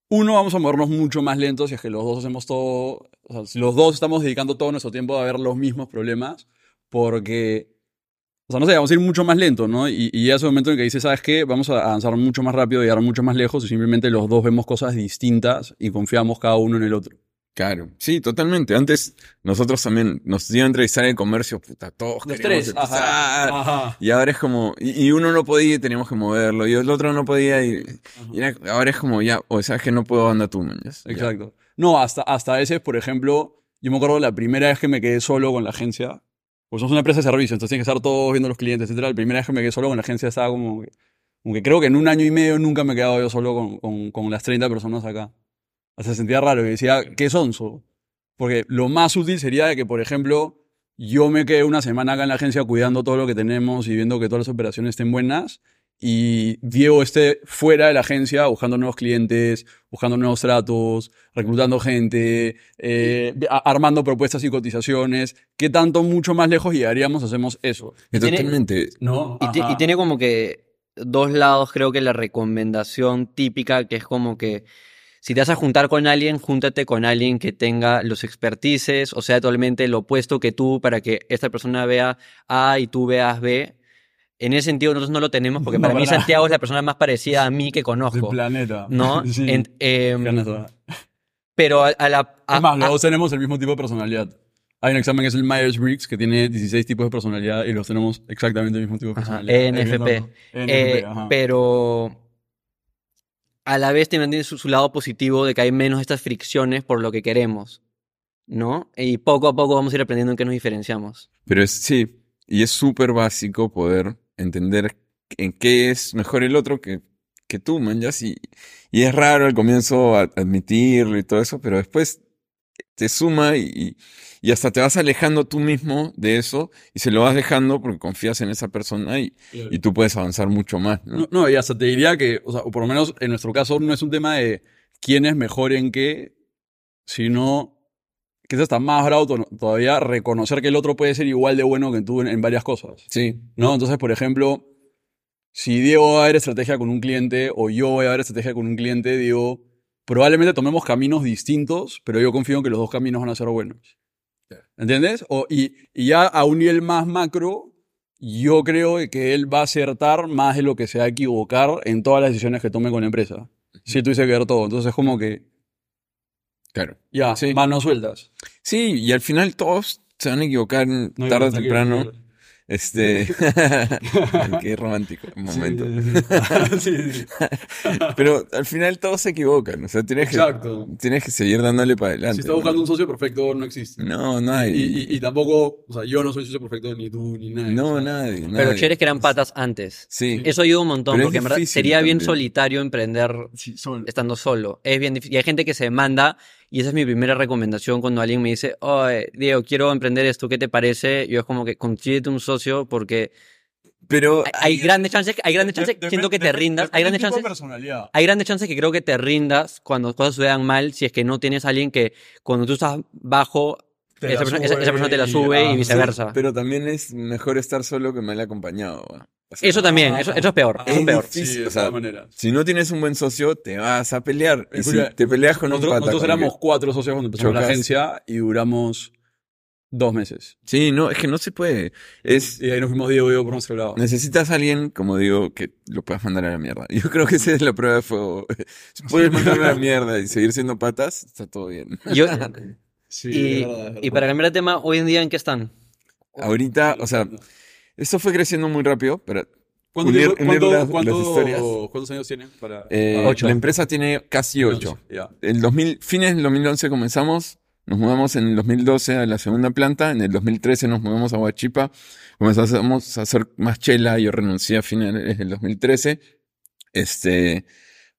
uno, vamos a movernos mucho más lento si es que los dos hacemos todo, o sea, si los dos estamos dedicando todo nuestro tiempo a ver los mismos problemas, porque, o sea, no sé, vamos a ir mucho más lento, ¿no? Y, y ya es el momento en el que dices, ¿sabes qué? Vamos a avanzar mucho más rápido, llegar mucho más lejos y simplemente los dos vemos cosas distintas y confiamos cada uno en el otro. Claro, sí, totalmente. Antes nosotros también nos iban a entrevistar en el comercio, puta, todos Los tres. empezar. Ajá. Ajá. Y ahora es como, y, y uno no podía y teníamos que moverlo, y el otro no podía y, y era- ahora es como ya, o sabes que no puedo, anda tú, man. ya. Exacto. No, hasta, hasta a veces, por ejemplo, yo me acuerdo la primera vez que me quedé solo con la agencia, pues somos una empresa de servicio, entonces tienes que estar todos viendo los clientes, etc. La primera vez que me quedé solo con la agencia estaba como que, como que creo que en un año y medio nunca me he quedado yo solo con, con, con las 30 personas acá. O sea, se sentía raro y decía, ¿qué sonso? Porque lo más útil sería de que, por ejemplo, yo me quedé una semana acá en la agencia cuidando todo lo que tenemos y viendo que todas las operaciones estén buenas y Diego esté fuera de la agencia buscando nuevos clientes, buscando nuevos tratos, reclutando gente, eh, armando propuestas y cotizaciones. ¿Qué tanto mucho más lejos llegaríamos si hacemos eso? Y Tiene- Totalmente. ¿No? Y, y tiene como que dos lados, creo que la recomendación típica, que es como que si te vas a juntar con alguien, júntate con alguien que tenga los expertices, o sea, totalmente lo opuesto que tú, para que esta persona vea A y tú veas B. En ese sentido, nosotros no lo tenemos, porque No, para mí para- Santiago es la persona más parecida a mí que conozco. planeta. ¿No? sí. En- em, Ganas de- pero a, a la. a- Es más, los dos tenemos el mismo tipo de personalidad. Hay un examen que es el Myers-Briggs, que tiene 16 tipos de personalidad y los tenemos exactamente el mismo tipo de Ajá, personalidad. Es bien ENFP. loco. Eh, ajá. pero a la vez también tiene su, lado positivo de que hay menos estas fricciones por lo que queremos, ¿no? Y poco a poco vamos a ir aprendiendo en qué nos diferenciamos. Pero es, sí, y es súper básico poder entender en qué es mejor el otro que, que tú, man, ya sí. Y es raro al comienzo admitirlo y todo eso, pero después te suma y, y hasta te vas alejando tú mismo de eso y se lo vas dejando porque confías en esa persona y, y tú puedes avanzar mucho más, ¿no? No, no, y hasta te diría que, o sea, o por lo menos en nuestro caso, no es un tema de quién es mejor en qué, sino que es hasta más bravo to- todavía reconocer que el otro puede ser igual de bueno que tú en, en varias cosas. Sí, ¿No? Entonces, por ejemplo, si Diego va a ver estrategia con un cliente o yo voy a ver estrategia con un cliente, digo, probablemente tomemos caminos distintos, pero yo confío en que los dos caminos van a ser buenos. ¿Entiendes? O, y, y ya a un nivel más macro, yo creo que él va a acertar más de lo que se va a equivocar en todas las decisiones que tome con la empresa. Si tuviese que ver todo. Entonces, como que, claro. ya, Sí. manos sueltas. Sí, y al final todos se van a equivocar No tarde o temprano. Este, qué romántico momento. Sí, sí, sí. Pero al final todos se equivocan, o sea, tienes que, Exacto. tienes que seguir dándole para adelante. Si estás buscando un socio perfecto, no existe. No, no hay. Y, y- y tampoco, o sea, yo no soy socio perfecto, ni tú, ni nadie. no, O sea, nadie, Pero nadie. chéveres que eran patas antes. Sí, Eso ayuda un montón, Pero porque en verdad sería bien solitario emprender sí, estando solo. Es bien difícil. Y hay gente que se manda, y esa es mi primera recomendación cuando alguien me dice, oye, Diego, quiero emprender esto, ¿qué te parece? Yo es como que consíguete un socio porque pero hay, hay grandes chances, hay grandes De- chances, siento que te rindas, hay grandes chances, hay grandes chances que creo que te rindas cuando cosas sucedan mal si es que no tienes a alguien que cuando tú estás bajo esa, persona, esa- esa persona te la sube y viceversa. Pero también es mejor estar solo que mal acompañado. ¿va? O sea, Eso también, eso, eso es peor. Eso es peor. Sí, de o sea, todas maneras. Si no tienes un buen socio, te vas a pelear. Y si te peleas con un Nosotros, pata. nosotros éramos que- cuatro socios cuando empezamos la chocas. agencia y duramos dos meses. Sí, no, es que no se puede. Es, Y ahí nos fuimos Diego y yo por nuestro lado. necesitas a alguien, como digo, que lo puedas mandar a la mierda. Yo creo que esa es la prueba de fuego. Si puedes mandarlo a la mierda y seguir siendo patas, está todo bien. Yo, Sí, y, es verdad, es verdad. y para cambiar de tema, hoy en día, ¿en qué están? Ahorita, o sea, esto fue creciendo muy rápido, pero ¿Cuánto unir- tiempo- unir cuánto- las- las cuánto- historias. ¿Cuántos años tienen? Para, eh, para- Ocho. la empresa tiene casi ocho. Ya. En 2000, fines del 2011 comenzamos, nos mudamos en el 2012 a la segunda planta, en el 2013 nos mudamos a Huachipa, comenzamos a hacer más chela, yo renuncié a finales del 2013, este,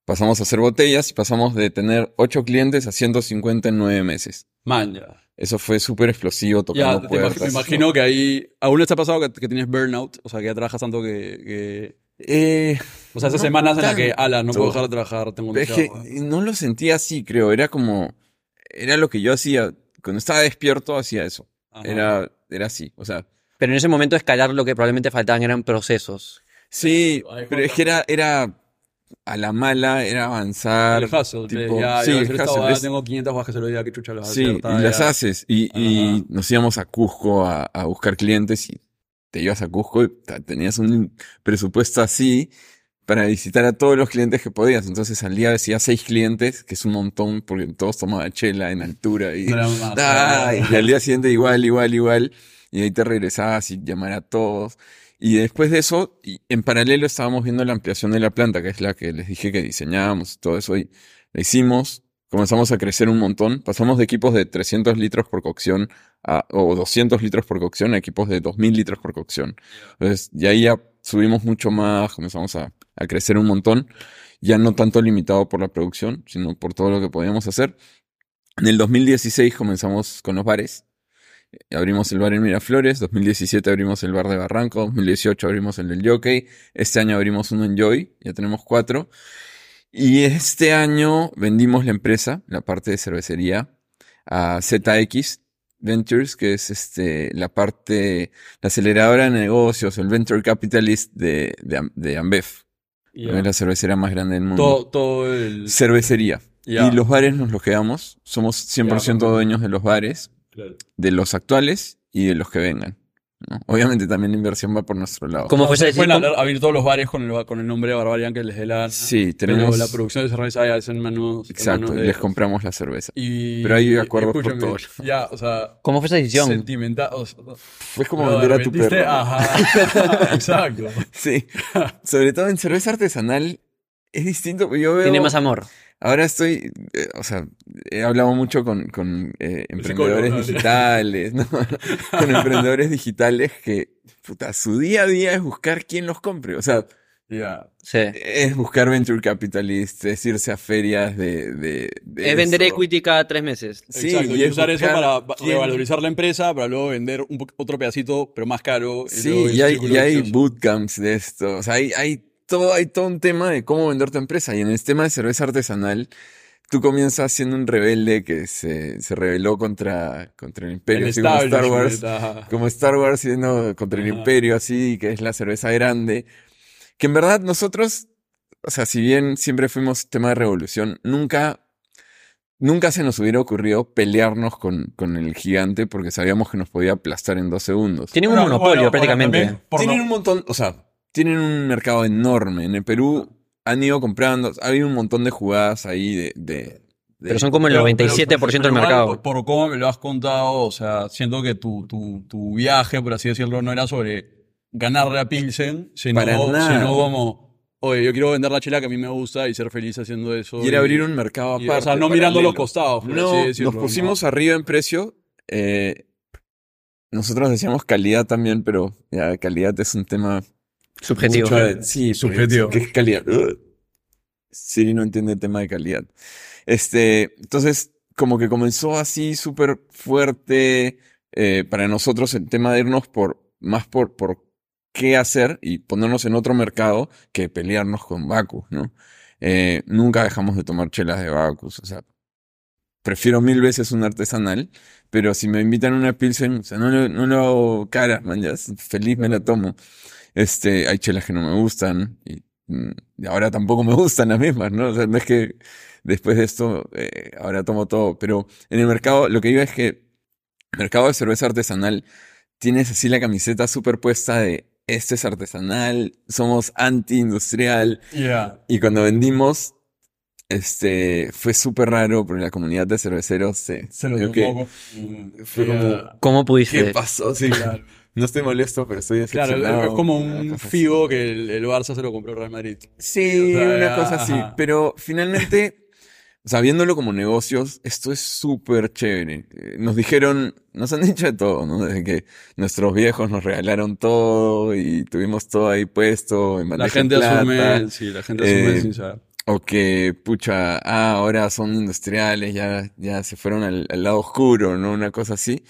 pasamos a hacer botellas y pasamos de tener 8 clientes a 150 en 9 meses. Man, ya. Eso fue súper explosivo Ya, tocando imag- puertas. me imagino que ahí. ¿Aún te ha pasado que, que tienes burnout? O sea, que ya trabajas tanto que. que- Eh, o sea, esas No semanas en las que, ala, no puedo dejar de trabajar, tengo es demasiado- que no lo sentía así, creo, era como, era lo que yo hacía, cuando estaba despierto hacía eso. Ajá. Era, era así, o sea, Pero en ese momento escalar lo que probablemente faltaban eran procesos. Sí, pero es que era, era a la mala, era avanzar. El hustle, tipo, ya, sí, el hustle, es- tengo 500 bajas el día, que chucha las Sí, y las ya. haces. Y, nos íbamos a Cusco a, a buscar clientes y te ibas a Cusco y tenías un presupuesto así para visitar a todos los clientes que podías. Entonces al día decía seis clientes, que es un montón porque todos tomaban chela en altura y, más, Ah, y al día siguiente igual, igual, igual. Y ahí te regresabas y llamar a todos. Y después de eso, y en paralelo estábamos viendo la ampliación de la planta, que es la que les dije que diseñábamos, todo eso. Y la hicimos, comenzamos a crecer un montón. Pasamos de equipos de 300 litros por cocción a, o 200 litros por cocción a equipos de 2000 litros por cocción. Entonces, y ahí ya subimos mucho más, comenzamos a, a crecer un montón. Ya no tanto limitado por la producción, sino por todo lo que podíamos hacer. En el 2016 comenzamos con los bares. Abrimos el bar en Miraflores, 2017 abrimos el bar de Barranco, 2018 abrimos el del Jockey, este año abrimos uno en Joy, ya tenemos cuatro. Y este año vendimos la empresa, la parte de cervecería, a ZX Ventures, que es este, la parte, la aceleradora de negocios, el venture capitalist de, de, Am- de Ambev, Ya. es la cervecera más grande del mundo. Todo, todo el. Cervecería. Y los bares nos los quedamos. Somos 100% Ya. dueños de los bares, Claro. de los actuales y de los que vengan. ¿no? Obviamente también la inversión va por nuestro lado. ¿Cómo fue esa Ustedes pueden decisión? abrir, abrir todos los bares con el, con el nombre de Barbarian que les dé la. Sí, Pero tenemos... la producción de cerveza ya es en manos. en Exacto, manos de les ellos. compramos la cerveza. Y, Pero hay acuerdos por escúchame, todo. Ya, o sea. ¿Cómo fue esa decisión? Sentimental. o sea, Fue como vender a tu perro. Ajá. Exacto. Sí. Sobre todo en cerveza artesanal es distinto. Yo veo... Tiene más amor. Ahora estoy, eh, o sea, he hablado mucho con, con eh, emprendedores digitales, ¿no? con emprendedores digitales que, puta, su día a día es buscar quién los compre. O sea, Ya. Sí. es buscar venture capitalists, es irse a ferias de... de, de Es vender eso. equity cada tres meses. Sí, Exacto. Y, y es usar eso para quién- revalorizar la empresa, para luego vender un otro pedacito, pero más caro. y Sí, y hay, y hay bootcamps de esto. O sea, hay, hay, todo, hay todo un tema de cómo vender tu empresa. Y en el tema de cerveza artesanal, tú comienzas siendo un rebelde que se, se rebeló contra, contra el imperio, El así como Star Wars. Como Star Wars siendo contra el Ajá. imperio, así, que es la cerveza grande. Que en verdad nosotros, o sea, si bien siempre fuimos tema de revolución, nunca, nunca se nos hubiera ocurrido pelearnos con, con el gigante porque sabíamos que nos podía aplastar en dos segundos. Tienen un Bueno, monopolio bueno, prácticamente. tienen un montón, o sea, tienen un mercado enorme. En el Perú han ido comprando, ha habido un montón de jugadas ahí de... de- de- Pero son como el Pero- 97% pero- pero del mercado. Por, por cómo me lo has contado, o sea, siento que tu, tu, tu viaje, por así decirlo, no era sobre ganarle a Pilsen, sino, Para nada. sino como, oye, yo quiero vender la chela que a mí me gusta y ser feliz haciendo eso. y abrir un mercado y- aparte. O sea, no mirando los costados, No, decirlo. nos pusimos arriba en precio. eh, nosotros decíamos calidad también, pero ya calidad es un tema Subjetivo. mucho de- sí, Subjetivo. ¿Qué es calidad? Siri no entiende el tema de calidad. Este, entonces, como que comenzó así súper fuerte eh, para nosotros el tema de irnos por más por, por qué hacer y ponernos en otro mercado que pelearnos con Bacus, ¿no? Eh, nunca dejamos de tomar chelas de Bacus, o sea, prefiero mil veces un artesanal, pero si me invitan a una Pilsen, o sea, no, lo- no lo hago cara, man, ya, feliz me la tomo. Este, hay chelas que no me gustan y, mm, y ahora tampoco me gustan las mismas, ¿no? O sea, no es que después de esto eh, ahora tomo todo, pero en el mercado lo que iba es que el mercado de cerveza artesanal tienes así la camiseta superpuesta de este es artesanal, somos anti-industrial Yeah. y cuando vendimos este fue súper raro porque la comunidad de cerveceros se Se lo que un poco. Fue yeah. como, ¿Cómo ¿qué pudiste? pasó? Sí, Claro. No estoy molesto, pero estoy Claro, decepcionado. es como un. Figo que el, el Barça se lo compró el Real Madrid. Sí, O sea, una cosa así. ajá. Pero finalmente, o sea, viéndolo como negocios, esto es súper chévere. Eh, Nos dijeron, nos han dicho de todo, ¿no? Desde que nuestros viejos nos regalaron todo y tuvimos todo ahí puesto en La gente plata. asume, sí, la gente asume Eh, sin saber. O que, pucha, ah, ahora son industriales, ya, ya se fueron al, al lado oscuro, ¿no? Una cosa así.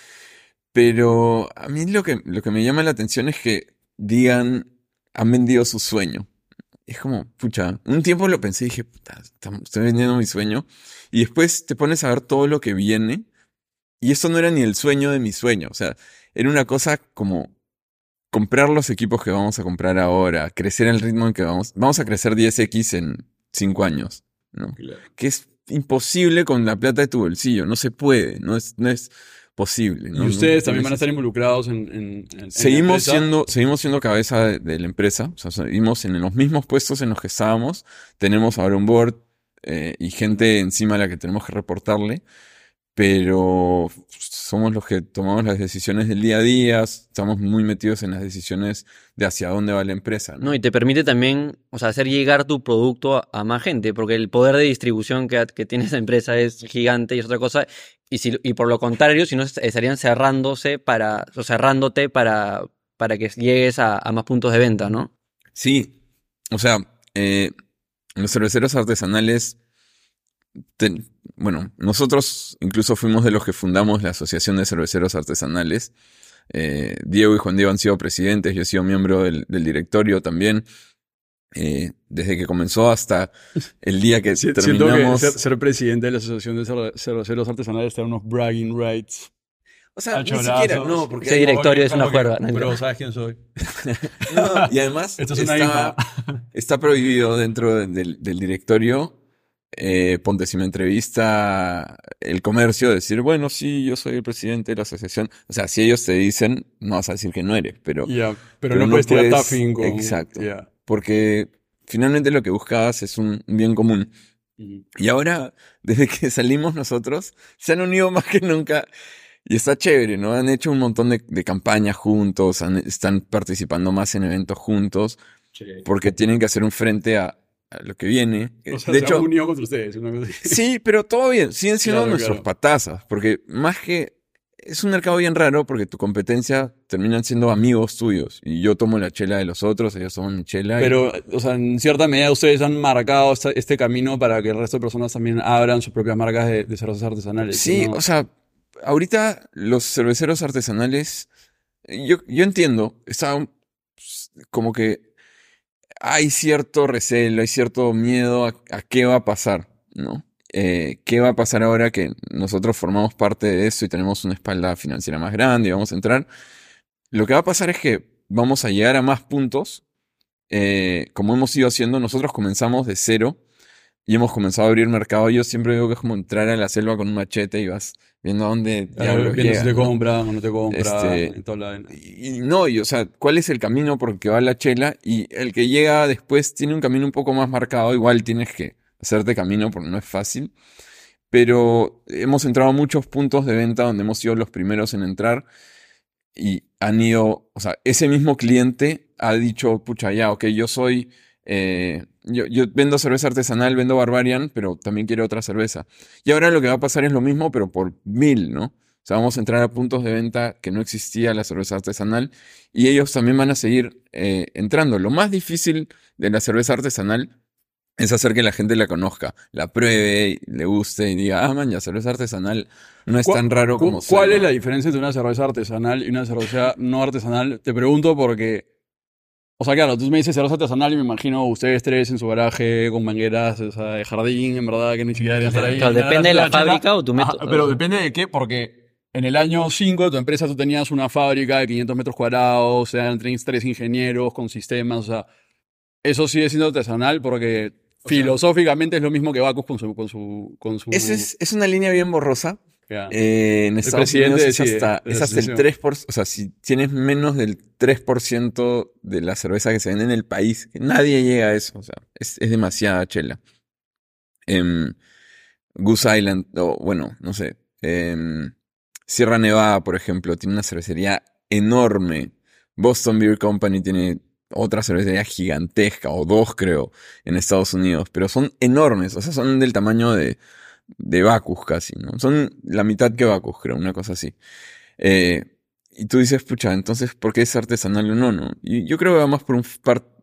Pero a mí lo que, lo que me llama la atención es que digan, han vendido su sueño. Es como, pucha, un tiempo lo pensé y dije, puta, estoy vendiendo mi sueño. Y después te pones a ver todo lo que viene. Y esto no era ni el sueño de mi sueño. O sea, era una cosa como comprar los equipos que vamos a comprar ahora, crecer al ritmo en que vamos. Vamos a crecer 10x en 5 años, ¿no? Que es imposible con la plata de tu bolsillo. No se puede, no es, no es posible. ¿no? Y ustedes No- también van a es- estar involucrados en, en- en- la Seguimos empresa. siendo, seguimos siendo cabeza de, de la empresa, o sea, seguimos en los mismos puestos en los que estábamos, tenemos ahora un board eh, y gente encima a la que tenemos que reportarle, pero somos los que tomamos las decisiones del día a día, estamos muy metidos en las decisiones de hacia dónde va la empresa, ¿no? No, y te permite también, o sea, hacer llegar tu producto a, más gente, porque el poder de distribución que, que tiene esa empresa es gigante y es otra cosa. Y, si, y por lo contrario, si no, est- estarían cerrándose para, o cerrándote para, para que llegues a, a más puntos de venta, ¿no? Sí, o sea, eh, los cerveceros artesanales, ten- bueno, nosotros incluso fuimos de los que fundamos la Asociación de Cerveceros Artesanales. Eh, Diego y Juan Diego han sido presidentes, yo he sido miembro del, del directorio también. Eh, desde que comenzó hasta el día que que terminamos. ser, ser presidente de la Asociación de Cerve- Cerveceros Artesanales te da unos bragging rights. O sea, ni siquiera, no, porque Ese directorio es una ¿no? Pero ¿sabes quién soy? no, y además Esto es una está, prohibido dentro de- del, del directorio. Eh, ponte si me entrevista el comercio, decir, bueno, sí, yo soy el presidente de la asociación. O sea, si ellos te dicen, no vas a decir que no eres, pero Ya, pero, pero no, no puedes tirar taffing con... exacto. Ya. porque finalmente lo que buscabas es un bien común. Y ahora, desde que salimos nosotros, se han unido más que nunca. Y está chévere, ¿no? Han hecho un montón de, de campañas juntos, han- están participando más en eventos juntos, porque tienen que hacer un frente a, a lo que viene. O sea, de se hecho, unido contra ustedes. una cosa así. sí, pero todo bien, siguen siendo Claro, nuestros claro. patazas, porque más que... Es un mercado bien raro porque tu competencia terminan siendo amigos tuyos. Y yo tomo la chela de los otros, ellos toman mi chela. y- Pero, o sea, en cierta medida ustedes han marcado este camino para que el resto de personas también abran sus propias marcas de, de cervezas artesanales. Sí, ¿no? o sea, ahorita los cerveceros artesanales, yo, yo entiendo, está un- como que hay cierto recelo, hay cierto miedo a, qué va a pasar, ¿no? Eh, ¿Qué va a pasar ahora que nosotros formamos parte de eso y tenemos una espalda financiera más grande y vamos a entrar? Lo que va a pasar es que vamos a llegar a más puntos, eh, como hemos ido haciendo, nosotros comenzamos de cero y hemos comenzado a abrir mercado. Yo siempre digo que es como entrar a la selva con un machete y vas viendo a dónde A ver, diablos viendo llegas, si te ¿no? compran o no te compran. Este, y toda la vaina. Y, y no, y o sea, ¿cuál es el camino por el que va la chela? Y el que llega después tiene un camino un poco más marcado, igual tienes que hacerte camino porque no es fácil. Pero hemos entrado a muchos puntos de venta donde hemos sido los primeros en entrar y han ido, o sea, ese mismo cliente ha dicho, pucha, ya, ok, yo soy, eh, yo, yo vendo cerveza artesanal, vendo Barbarian, pero también quiero otra cerveza. Y ahora lo que va a pasar es lo mismo, pero por mil, ¿no? O sea, vamos a entrar a puntos de venta que no existía la cerveza artesanal y ellos también van a seguir eh, entrando. Lo más difícil de la cerveza artesanal es hacer que la gente la conozca, la pruebe, le guste y diga, ah, man, ya cerveza artesanal no es ¿Cuál- tan raro como ¿Cuál suena". es la diferencia entre una cerveza artesanal y una cerveza no artesanal? Te pregunto porque O sea, claro, tú me dices cerveza artesanal y me imagino ustedes tres en su garaje con mangueras o sea, de jardín, en verdad, que ni siquiera deberían estar ahí. Claro, depende de la fábrica o tu método. pero depende de qué, porque en el año 5 de tu empresa tú tenías una fábrica de 500 metros cuadrados, eran tres, tres ingenieros con sistemas, o sea, eso sigue siendo artesanal porque filosóficamente es lo mismo que Bacus con su... Con su, con su Esa es, es una línea bien borrosa. Eh, en Estados Unidos es hasta, es hasta el asociación. 3%, o sea, si tienes menos del 3% de la cerveza que se vende en el país, que nadie llega a eso, o sea, es, es demasiada chela. Em, Goose Island, o bueno, no sé, em, Sierra Nevada, por ejemplo, tiene una cervecería enorme. Boston Beer Company tiene otra cervecería gigantesca, o dos creo, en Estados Unidos, pero son enormes, o sea, son del tamaño de, de Bacus casi, ¿no? Son la mitad que Bacus, creo, una cosa así. Eh, y tú dices, pucha, entonces, ¿por qué es artesanal o no, no? Y yo creo que va más por, un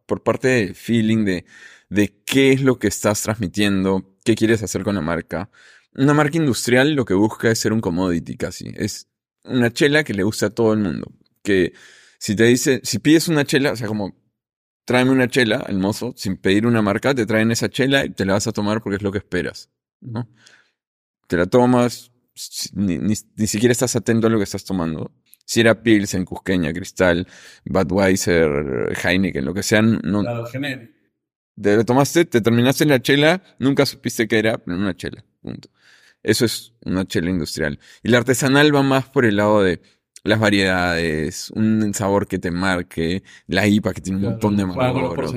por parte de feeling, de, de qué es lo que estás transmitiendo, qué quieres hacer con la marca. Una marca industrial lo que busca es ser un commodity casi. Es una chela que le gusta a todo el mundo. Que si te dice, si pides una chela, o sea, como tráeme una chela al mozo, sin pedir una marca, te traen esa chela y te la vas a tomar porque es lo que esperas, ¿no? Te la tomas, ni, ni, ni siquiera estás atento a lo que estás tomando. Si era Pilsen, Cusqueña, Cristal, Budweiser, Heineken, lo que sean, no, Claro, te lo tomaste, te terminaste la chela, nunca supiste qué era, pero una chela, punto. Eso es una chela industrial. Y la artesanal va más por el lado de las variedades, un sabor que te marque, la IPA que tiene un montón de amargor,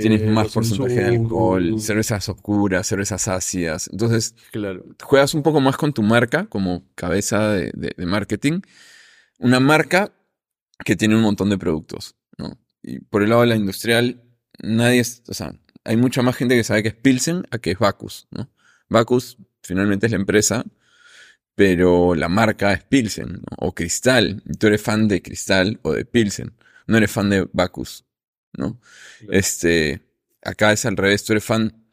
tienes más los porcentaje de alcohol, cervezas oscuras, cervezas ácidas. Entonces, Claro. juegas un poco más con tu marca como cabeza de, de- de marketing. Una marca que tiene un montón de productos, ¿no? Y por el lado de la industrial, nadie es, o sea, hay mucha más gente que sabe que es Pilsen a que es Bacus, ¿no? Bacus finalmente es la empresa, pero la marca es Pilsen, ¿no? O Cristal. Y tú eres fan de Cristal o de Pilsen. No eres fan de Bacus, ¿no? Este, acá es al revés, tú eres fan.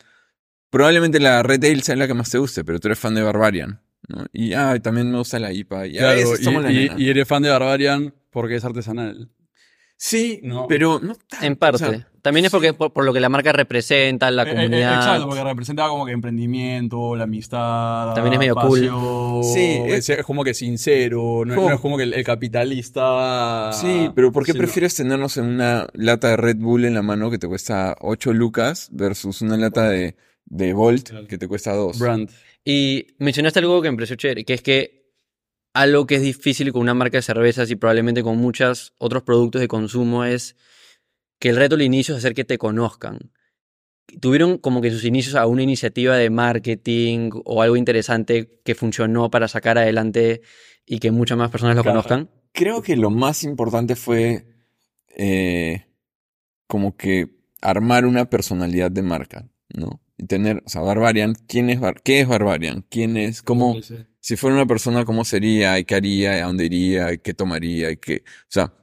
Probablemente la retail sea la que más te guste, pero tú eres fan de Barbarian, ¿no? Y ah, también me gusta la IPA. Y Claro, la eres fan de Barbarian porque es artesanal. Sí, No. pero no tanto. En parte. o sea, También es porque por, por lo que la marca representa, la Eh, eh, comunidad. exacto, porque representa como que emprendimiento, la amistad. También es medio cool. pasión, Sí, es, es como que sincero, no, Como- no es como que el, el capitalista. Sí, pero ¿por qué prefieres tenernos en una lata de Red Bull en la mano que te cuesta 8 lucas versus una lata de, de Volt que te cuesta 2? Brand. Y mencionaste algo que me pareció chévere, que es que algo que es difícil con una marca de cervezas y probablemente con muchos otros productos de consumo es que el reto al inicio es hacer que te conozcan. ¿Tuvieron como que sus inicios a una iniciativa de marketing o algo interesante que funcionó para sacar adelante y que muchas más personas lo Claro. conozcan? Creo que lo más importante fue eh, como que armar una personalidad de marca, ¿no? Y tener, o sea, Barbarian, ¿quién es Bar- ¿qué es Barbarian? ¿Quién es? ¿Cómo? Si fuera una persona, ¿cómo sería? ¿Y qué haría? ¿A dónde iría? ¿Y qué tomaría? ¿Y qué? O sea,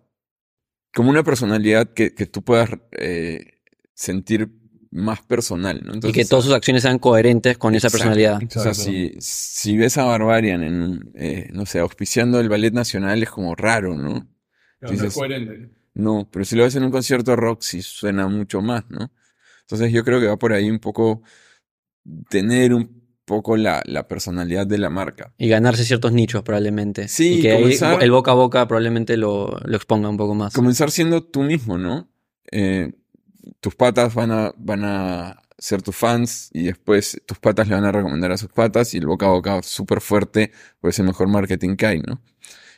como una personalidad que, que tú puedas eh, sentir más personal, ¿no? y que todas sus acciones sean coherentes con esa Exacto. personalidad. O sea, si, si ves a Barbarian en, un, eh, no sé, auspiciando el Ballet Nacional es como raro, ¿no? Claro, Dices- es coherente. No, pero si lo ves en un concierto rock sí suena mucho más, ¿no? Entonces yo creo que va por ahí un poco tener un poco la, la personalidad de la marca. Y ganarse ciertos nichos probablemente. Sí, y que ahí el boca a boca probablemente lo, lo exponga un poco más. Comenzar siendo tú mismo, ¿no? Eh, tus patas van a, van a ser tus fans y después tus patas le van a recomendar a sus patas y el boca a boca súper fuerte pues el mejor marketing que hay, ¿no?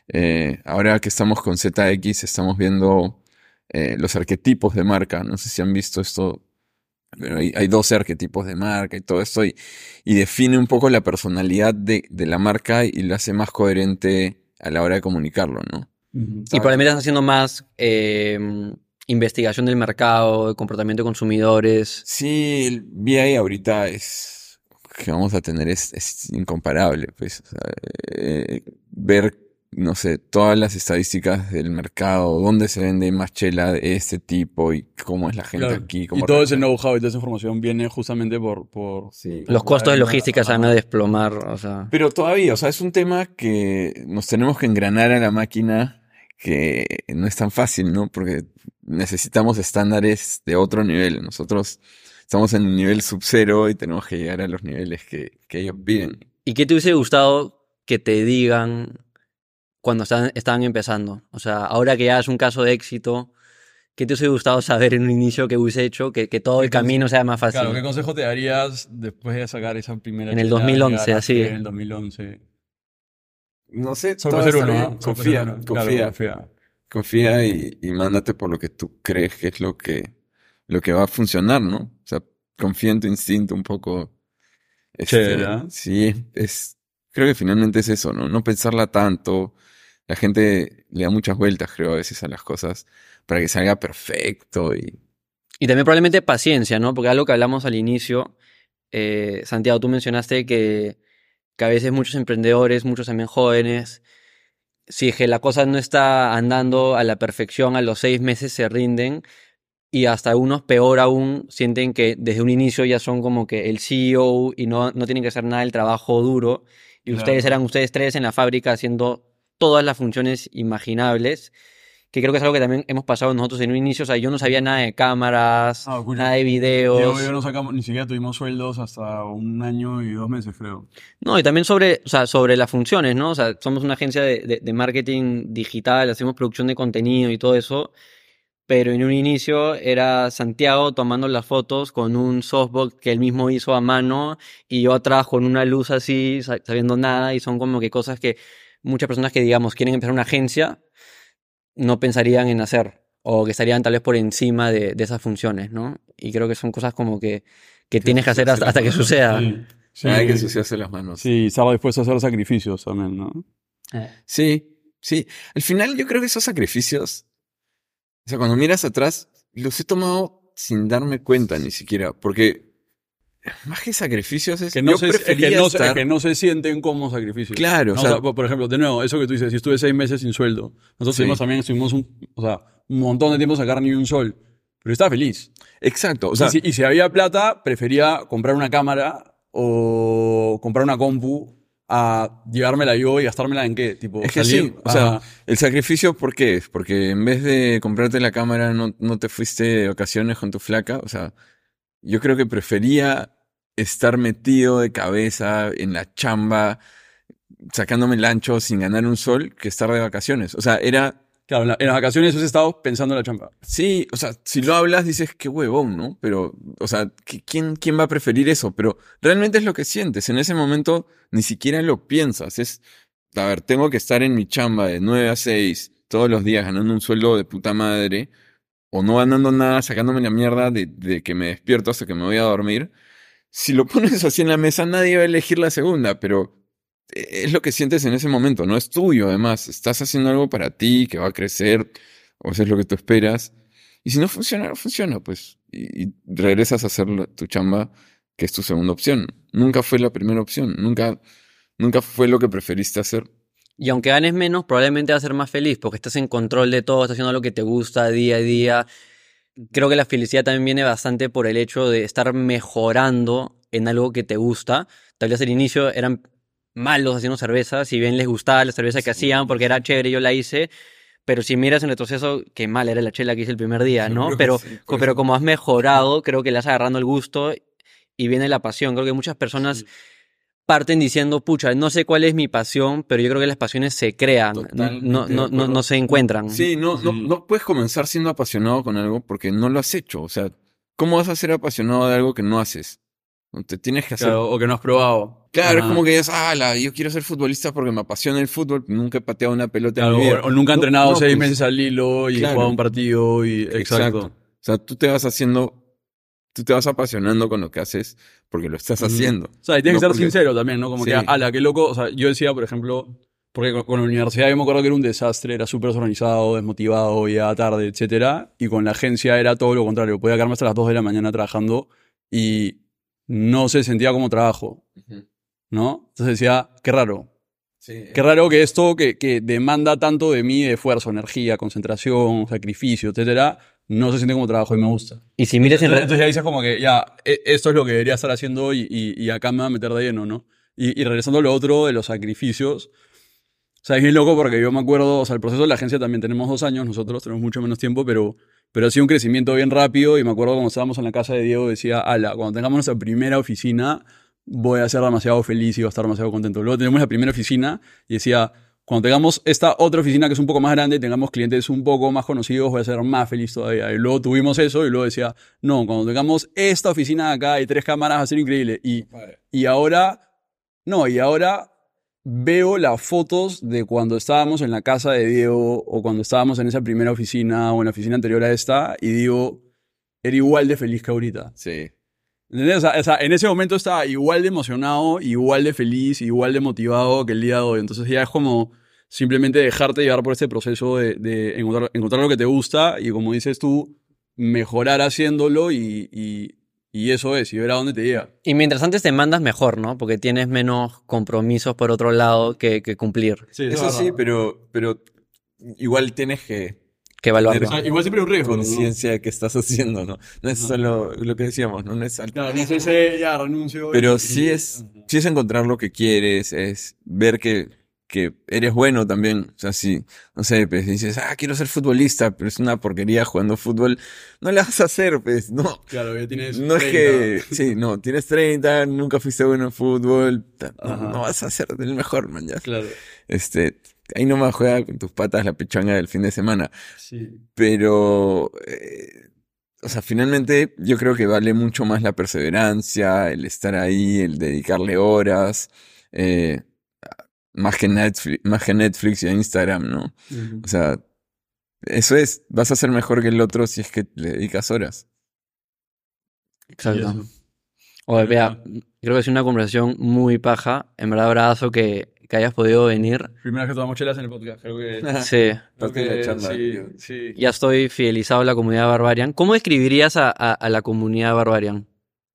Eh, ahora que estamos con ZX estamos viendo eh, los arquetipos de marca. No sé si han visto esto, hay, hay 12 arquetipos de marca y todo esto y, y define un poco la personalidad de, de la marca y lo hace más coherente a la hora de comunicarlo, ¿no? Y probablemente estás haciendo más eh, investigación del mercado, de comportamiento de consumidores. Sí, el VI ahorita es que vamos a tener es, es incomparable, pues. o sea, eh, ver, no sé, todas las estadísticas del mercado, dónde se vende más chela de este tipo y cómo es la gente Claro. aquí. Y todo ese know-how y toda esa información viene justamente por... por Sí. Los costos de logística se van a desplomar. O sea, Pero todavía, o sea, es un tema que nos tenemos que engranar a la máquina que no es tan fácil, ¿no? Porque necesitamos estándares de otro nivel. Nosotros estamos en el nivel sub-cero y tenemos que llegar a los niveles que, que ellos piden. ¿Y qué te hubiese gustado que te digan cuando están, estaban empezando? O sea, ahora que ya es un caso de éxito, ¿qué te hubiese gustado saber en un inicio que hubiese hecho que, que todo el ¿Qué conse- camino sea más fácil? Claro, ¿qué consejo te darías después de sacar esa primera En el chela, 2011, llegar a así. En el 2011. No sé, Solo todo ser uno. ¿no? Confía. Claro, confía, confía. confía y, y mándate por lo que tú crees que es lo que, lo que va a funcionar, ¿no? O sea, confía en tu instinto un poco. Este, Chévere, ¿ah? sí, es, creo que finalmente es eso, ¿no? No pensarla tanto. La gente le da muchas vueltas, creo, a veces a las cosas para que salga perfecto y Y también probablemente paciencia, ¿no? Porque algo que hablamos al inicio, eh, Santiago, tú mencionaste que, que a veces muchos emprendedores, muchos también jóvenes, si es que la cosa no está andando a la perfección, a los seis meses se rinden y hasta algunos, peor aún, sienten que desde un inicio ya son como que el CEO y no, no tienen que hacer nada del trabajo duro. Y Claro. ustedes eran ustedes tres en la fábrica haciendo todas las funciones imaginables que creo que es algo que también hemos pasado nosotros en un inicio. O sea, yo no sabía nada de cámaras, Ah, escucha, nada de videos. Diego y yo no sacamos, ni siquiera tuvimos sueldos hasta un año y dos meses, creo. No, y también sobre, o sea, sobre las funciones, ¿no? O sea, somos una agencia de, de- de marketing digital, hacemos producción de contenido y todo eso. Pero en un inicio era Santiago tomando las fotos con un softbox que él mismo hizo a mano y yo atrás con una luz así, sa- sabiendo nada. Y son como que cosas que muchas personas que, digamos, quieren empezar una agencia no pensarían en hacer o que estarían tal vez por encima de, de esas funciones, ¿no? Y creo que son cosas como que, que tienes que hacer hasta, hasta que suceda. Sí, sí. hay que ensuciarse las manos. Sí, estaba dispuesto a hacer sacrificios también, ¿no? Sí, sí. Al final yo creo que esos sacrificios, o sea, cuando miras atrás, los he tomado sin darme cuenta ni siquiera, porque más que sacrificios es Que no, yo se, es que no, se- es estar- que no se sienten como sacrificios. Claro, o sea- por, ejemplo, de nuevo, eso que tú dices, si estuve seis meses sin sueldo, nosotros Sí. tuvimos también, estuvimos un, o sea, un montón de tiempo sin sacar ni un sol, pero estaba feliz. Exacto, o sea, y, si, y si había plata, prefería comprar una cámara o comprar una compu a llevármela yo y gastármela en qué, tipo, es que salir sí, o sea, a- el sacrificio, ¿por qué es? Porque en vez de comprarte la cámara, no, no te fuiste de vacaciones con tu flaca, o sea, yo creo que prefería estar metido de cabeza en la chamba, sacándome el ancho sin ganar un sol, que estar de vacaciones. O sea, era claro, en, la- en las vacaciones he estado pensando en la champa. Sí, o sea, si lo hablas dices qué huevón, ¿no? Pero, o sea, ¿qui- ¿quién, ¿quién va a preferir eso? Pero realmente es lo que sientes. En ese momento ni siquiera lo piensas. Es, a ver, tengo que estar en mi chamba de 9 a 6 todos los días ganando un sueldo de puta madre o no ganando nada, sacándome la mierda de, de que me despierto hasta que me voy a dormir. Si lo pones así en la mesa, nadie va a elegir la segunda, pero es lo que sientes en ese momento, no es tuyo además, estás haciendo algo para ti que va a crecer, o es lo que tú esperas, y si no funciona, no funciona, pues, y, regresas a hacer tu chamba, que es tu segunda opción. Nunca fue la primera opción, nunca, nunca fue lo que preferiste hacer. Y aunque ganes menos, probablemente vas a ser más feliz porque estás en control de todo, estás haciendo lo que te gusta día a día. Creo que la felicidad también viene bastante por el hecho de estar mejorando en algo que te gusta. Tal vez al inicio eran malos haciendo cerveza, si bien les gustaba la cerveza que hacían porque era chévere, yo la hice. Pero si miras en retroceso, qué mal era la chela que hice el primer día, ¿no? Pero, sí, pero como has mejorado, creo que le vas agarrando el gusto y viene la pasión. Creo que muchas personas. Parten diciendo, pucha, no sé cuál es mi pasión, pero yo creo que las pasiones se crean, no, no, no, no, acuerdo. no se encuentran. Sí, no, no, no puedes comenzar siendo apasionado con algo porque no lo has hecho, o sea, ¿cómo vas a ser apasionado de algo que no haces? Te tienes que hacer Claro, o que no has probado. Claro, es como que dices, ah, la- yo quiero ser futbolista porque me apasiona el fútbol, nunca he pateado una pelota Claro, en mi vida. o, o nunca No, entrenado no, seis pues, meses al hilo y Claro. jugado un partido y... Exacto. Exacto. O sea, tú te vas haciendo, tú te vas apasionando con lo que haces porque lo estás haciendo. O sea, y tienes No que ser porque- sincero también, ¿no? Como Sí. que, ala, qué loco. O sea, yo decía, por ejemplo, porque con, con la universidad yo me acuerdo que era un desastre, era súper desorganizado, desmotivado, llegaba tarde, etcétera. Y con la agencia era todo lo contrario. Podía quedarme hasta las 2 de la mañana trabajando y no se sentía como trabajo, ¿no? Entonces decía, qué raro. Sí. Qué raro que esto que, que demanda tanto de mí, de esfuerzo, energía, concentración, sacrificio, etcétera, no se siente como trabajo y me gusta. Y si miras en Entonces, entonces ya dices como que ya, e- esto es lo que debería estar haciendo y, y- y acá me va a meter de lleno, ¿no? Y, y regresando a lo otro de los sacrificios, O sea, es bien loco porque yo me acuerdo, o sea, el proceso de la agencia también tenemos dos años, nosotros tenemos mucho menos tiempo, pero, pero ha sido un crecimiento bien rápido y me acuerdo cuando estábamos en la casa de Diego, decía, ala, cuando tengamos nuestra primera oficina, voy a ser demasiado feliz y voy a estar demasiado contento. Luego tenemos la primera oficina y decía, cuando tengamos esta otra oficina que es un poco más grande, tengamos clientes un poco más conocidos, voy a ser más feliz todavía. Y luego tuvimos eso y luego decía, no, cuando tengamos esta oficina acá y tres cámaras va a ser increíble. Y, y ahora, no, y ahora veo las fotos de cuando estábamos en la casa de Diego o cuando estábamos en esa primera oficina o en la oficina anterior a esta y digo, era igual de feliz que ahorita. Sí. ¿Entendés? O sea, o sea, en ese momento estaba igual de emocionado, igual de feliz, igual de motivado que el día de hoy. Entonces ya es como simplemente dejarte llevar por este proceso de, de encontrar, encontrar lo que te gusta y como dices tú, mejorar haciéndolo y, y, y eso es, y ver a dónde te llega. Y mientras antes te mandas mejor, ¿no? Porque tienes menos compromisos por otro lado que, que cumplir, Eso sí, pero, pero igual tienes que que evaluarlo. O sea, igual siempre hay un riesgo. ¿no? conciencia de qué estás haciendo, ¿no? No es solo lo que decíamos, ¿no? No es al- Claro, no es ese, ya renuncio. Pero y- sí es, sí es encontrar lo que quieres, es ver que, que eres bueno también. O sea, si, no sé, pues dices, ah, quiero ser futbolista, pero es una porquería jugando fútbol, no la vas a hacer, pues, no. Claro, ya tienes. No es 30. que, sí, no, tienes 30, nunca fuiste bueno en fútbol, no, no vas a ser el mejor, man, ya. Claro, Este, ahí nomás juega con tus patas la pichanga del fin de semana. sí. Pero, eh, o sea, finalmente yo creo que vale mucho más la perseverancia, el estar ahí, el dedicarle horas, eh, más que Netflix, más que Netflix y a Instagram, ¿no? O sea, eso es, vas a ser mejor que el otro si es que le dedicas horas. Exacto. Oye, vea, creo que es una conversación muy paja. En verdad, abrazo que, que hayas podido venir. Primera vez que tomamos chelas en el podcast, creo que. Sí, creo Parte de la que charla. sí, sí. ya estoy fidelizado a la comunidad Barbarian. ¿Cómo describirías a, a- a la comunidad Barbarian?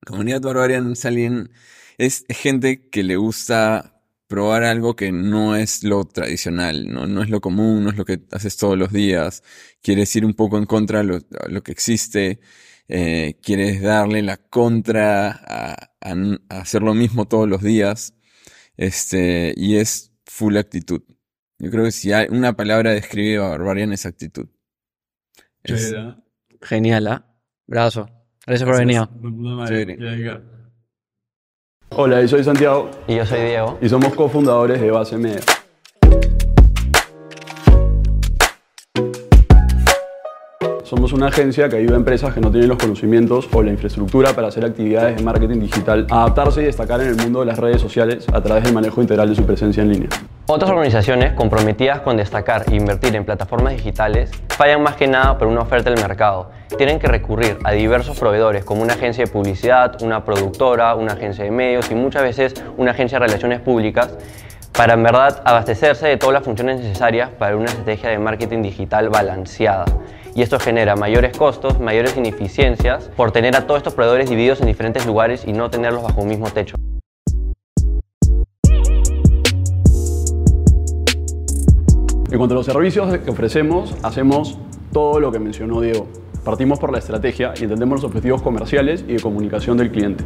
Comunidad Barbarian es alguien, es gente que le gusta probar algo que no es lo tradicional, ¿no? No es lo común, no es lo que haces todos los días. Quieres ir un poco en contra de lo, que existe. eh, quieres darle la contra a, a n- a hacer lo mismo todos los días. Este, y es full actitud. Yo creo que si hay una palabra describe a Barbarian es actitud. Es- ¿eh? Genial, ¿ah? Brazo. Gracias por venir. Hola, yo soy Santiago Y yo soy Diego. y somos cofundadores de Base Media. Somos una agencia que ayuda a empresas que no tienen los conocimientos o la infraestructura para hacer actividades de marketing digital, adaptarse y destacar en el mundo de las redes sociales a través del manejo integral de su presencia en línea. Otras organizaciones comprometidas con destacar e invertir en plataformas digitales fallan más que nada por una oferta del mercado. Tienen que recurrir a diversos proveedores como una agencia de publicidad, una productora, una agencia de medios y muchas veces una agencia de relaciones públicas para en verdad abastecerse de todas las funciones necesarias para una estrategia de marketing digital balanceada. Y esto genera mayores costos, mayores ineficiencias por tener a todos estos proveedores divididos en diferentes lugares y no tenerlos bajo un mismo techo. En cuanto a los servicios que ofrecemos, hacemos todo lo que mencionó Diego. Partimos por la estrategia y entendemos los objetivos comerciales y de comunicación del cliente.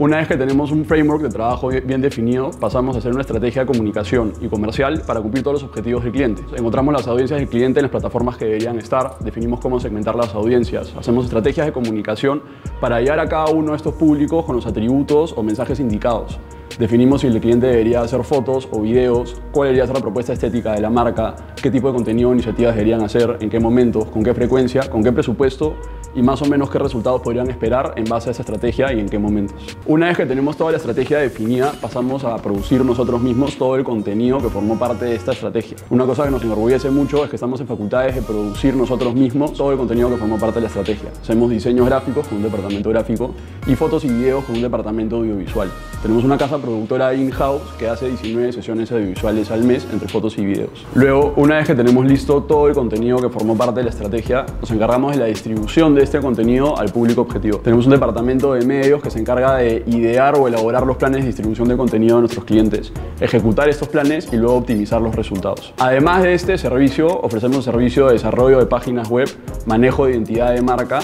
Una vez que tenemos un framework de trabajo bien- definido, pasamos a hacer una estrategia de comunicación y comercial para cumplir todos los objetivos del cliente. Encontramos las audiencias del cliente en las plataformas que deberían estar, definimos cómo segmentar las audiencias, hacemos estrategias de comunicación para llegar a cada uno de estos públicos con los atributos o mensajes indicados. Definimos si el cliente debería hacer fotos o videos, cuál debería ser la propuesta estética de la marca, qué tipo de contenido o iniciativas deberían hacer, en qué momentos, con qué frecuencia, con qué presupuesto y más o menos qué resultados podrían esperar en base a esa estrategia y en qué momentos. Una vez que tenemos toda la estrategia definida, pasamos a producir nosotros mismos todo el contenido que formó parte de esta estrategia. Una cosa que nos enorgullece mucho es que estamos en facultades de producir nosotros mismos todo el contenido que formó parte de la estrategia. Hacemos diseños gráficos con un departamento gráfico y fotos y videos con un departamento audiovisual. Tenemos una casa productora in-house que hace 19 sesiones audiovisuales al mes entre fotos y videos. Luego, una vez que tenemos listo todo el contenido que formó parte de la estrategia, nos encargamos de la distribución de este contenido al público objetivo. Tenemos un departamento de medios que se encarga de idear o elaborar los planes de distribución de contenido de nuestros clientes, ejecutar estos planes y luego optimizar los resultados. Además de este servicio, ofrecemos un servicio de desarrollo de páginas web, manejo de identidad de marca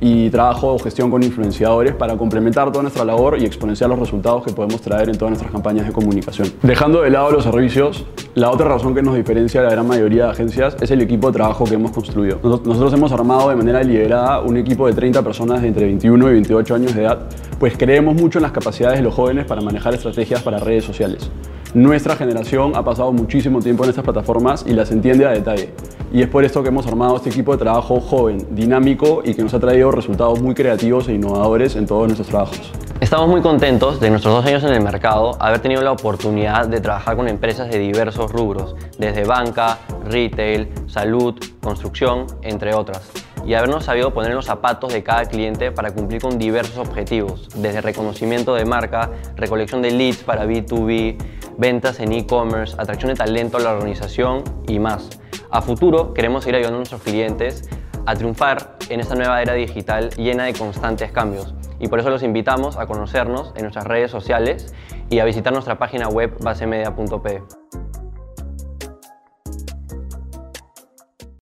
y trabajo o gestión con influenciadores para complementar toda nuestra labor y exponenciar los resultados que podemos traer en todas nuestras campañas de comunicación. Dejando de lado los servicios, la otra razón que nos diferencia de la gran mayoría de agencias es el equipo de trabajo que hemos construido. Nosotros hemos armado de manera deliberada un equipo de 30 personas de entre 21 y 28 años de edad, pues creemos mucho en las capacidades de los jóvenes para manejar estrategias para redes sociales. Nuestra generación ha pasado muchísimo tiempo en estas plataformas y las entiende a detalle. Y es por esto que hemos armado este equipo de trabajo joven, dinámico y que nos ha traído resultados muy creativos e innovadores en todos nuestros trabajos. Estamos muy contentos de nuestros dos años en el mercado haber tenido la oportunidad de trabajar con empresas de diversos rubros, desde banca, retail, salud, construcción, entre otras, y habernos sabido poner los zapatos de cada cliente para cumplir con diversos objetivos, desde reconocimiento de marca, recolección de leads para B2B, ventas en e-commerce, atracción de talento a la organización y más. A futuro queremos ir ayudando a nuestros clientes a triunfar en esta nueva era digital llena de constantes cambios. Y por eso los invitamos a conocernos en nuestras redes sociales y a visitar nuestra página web basemedia.p.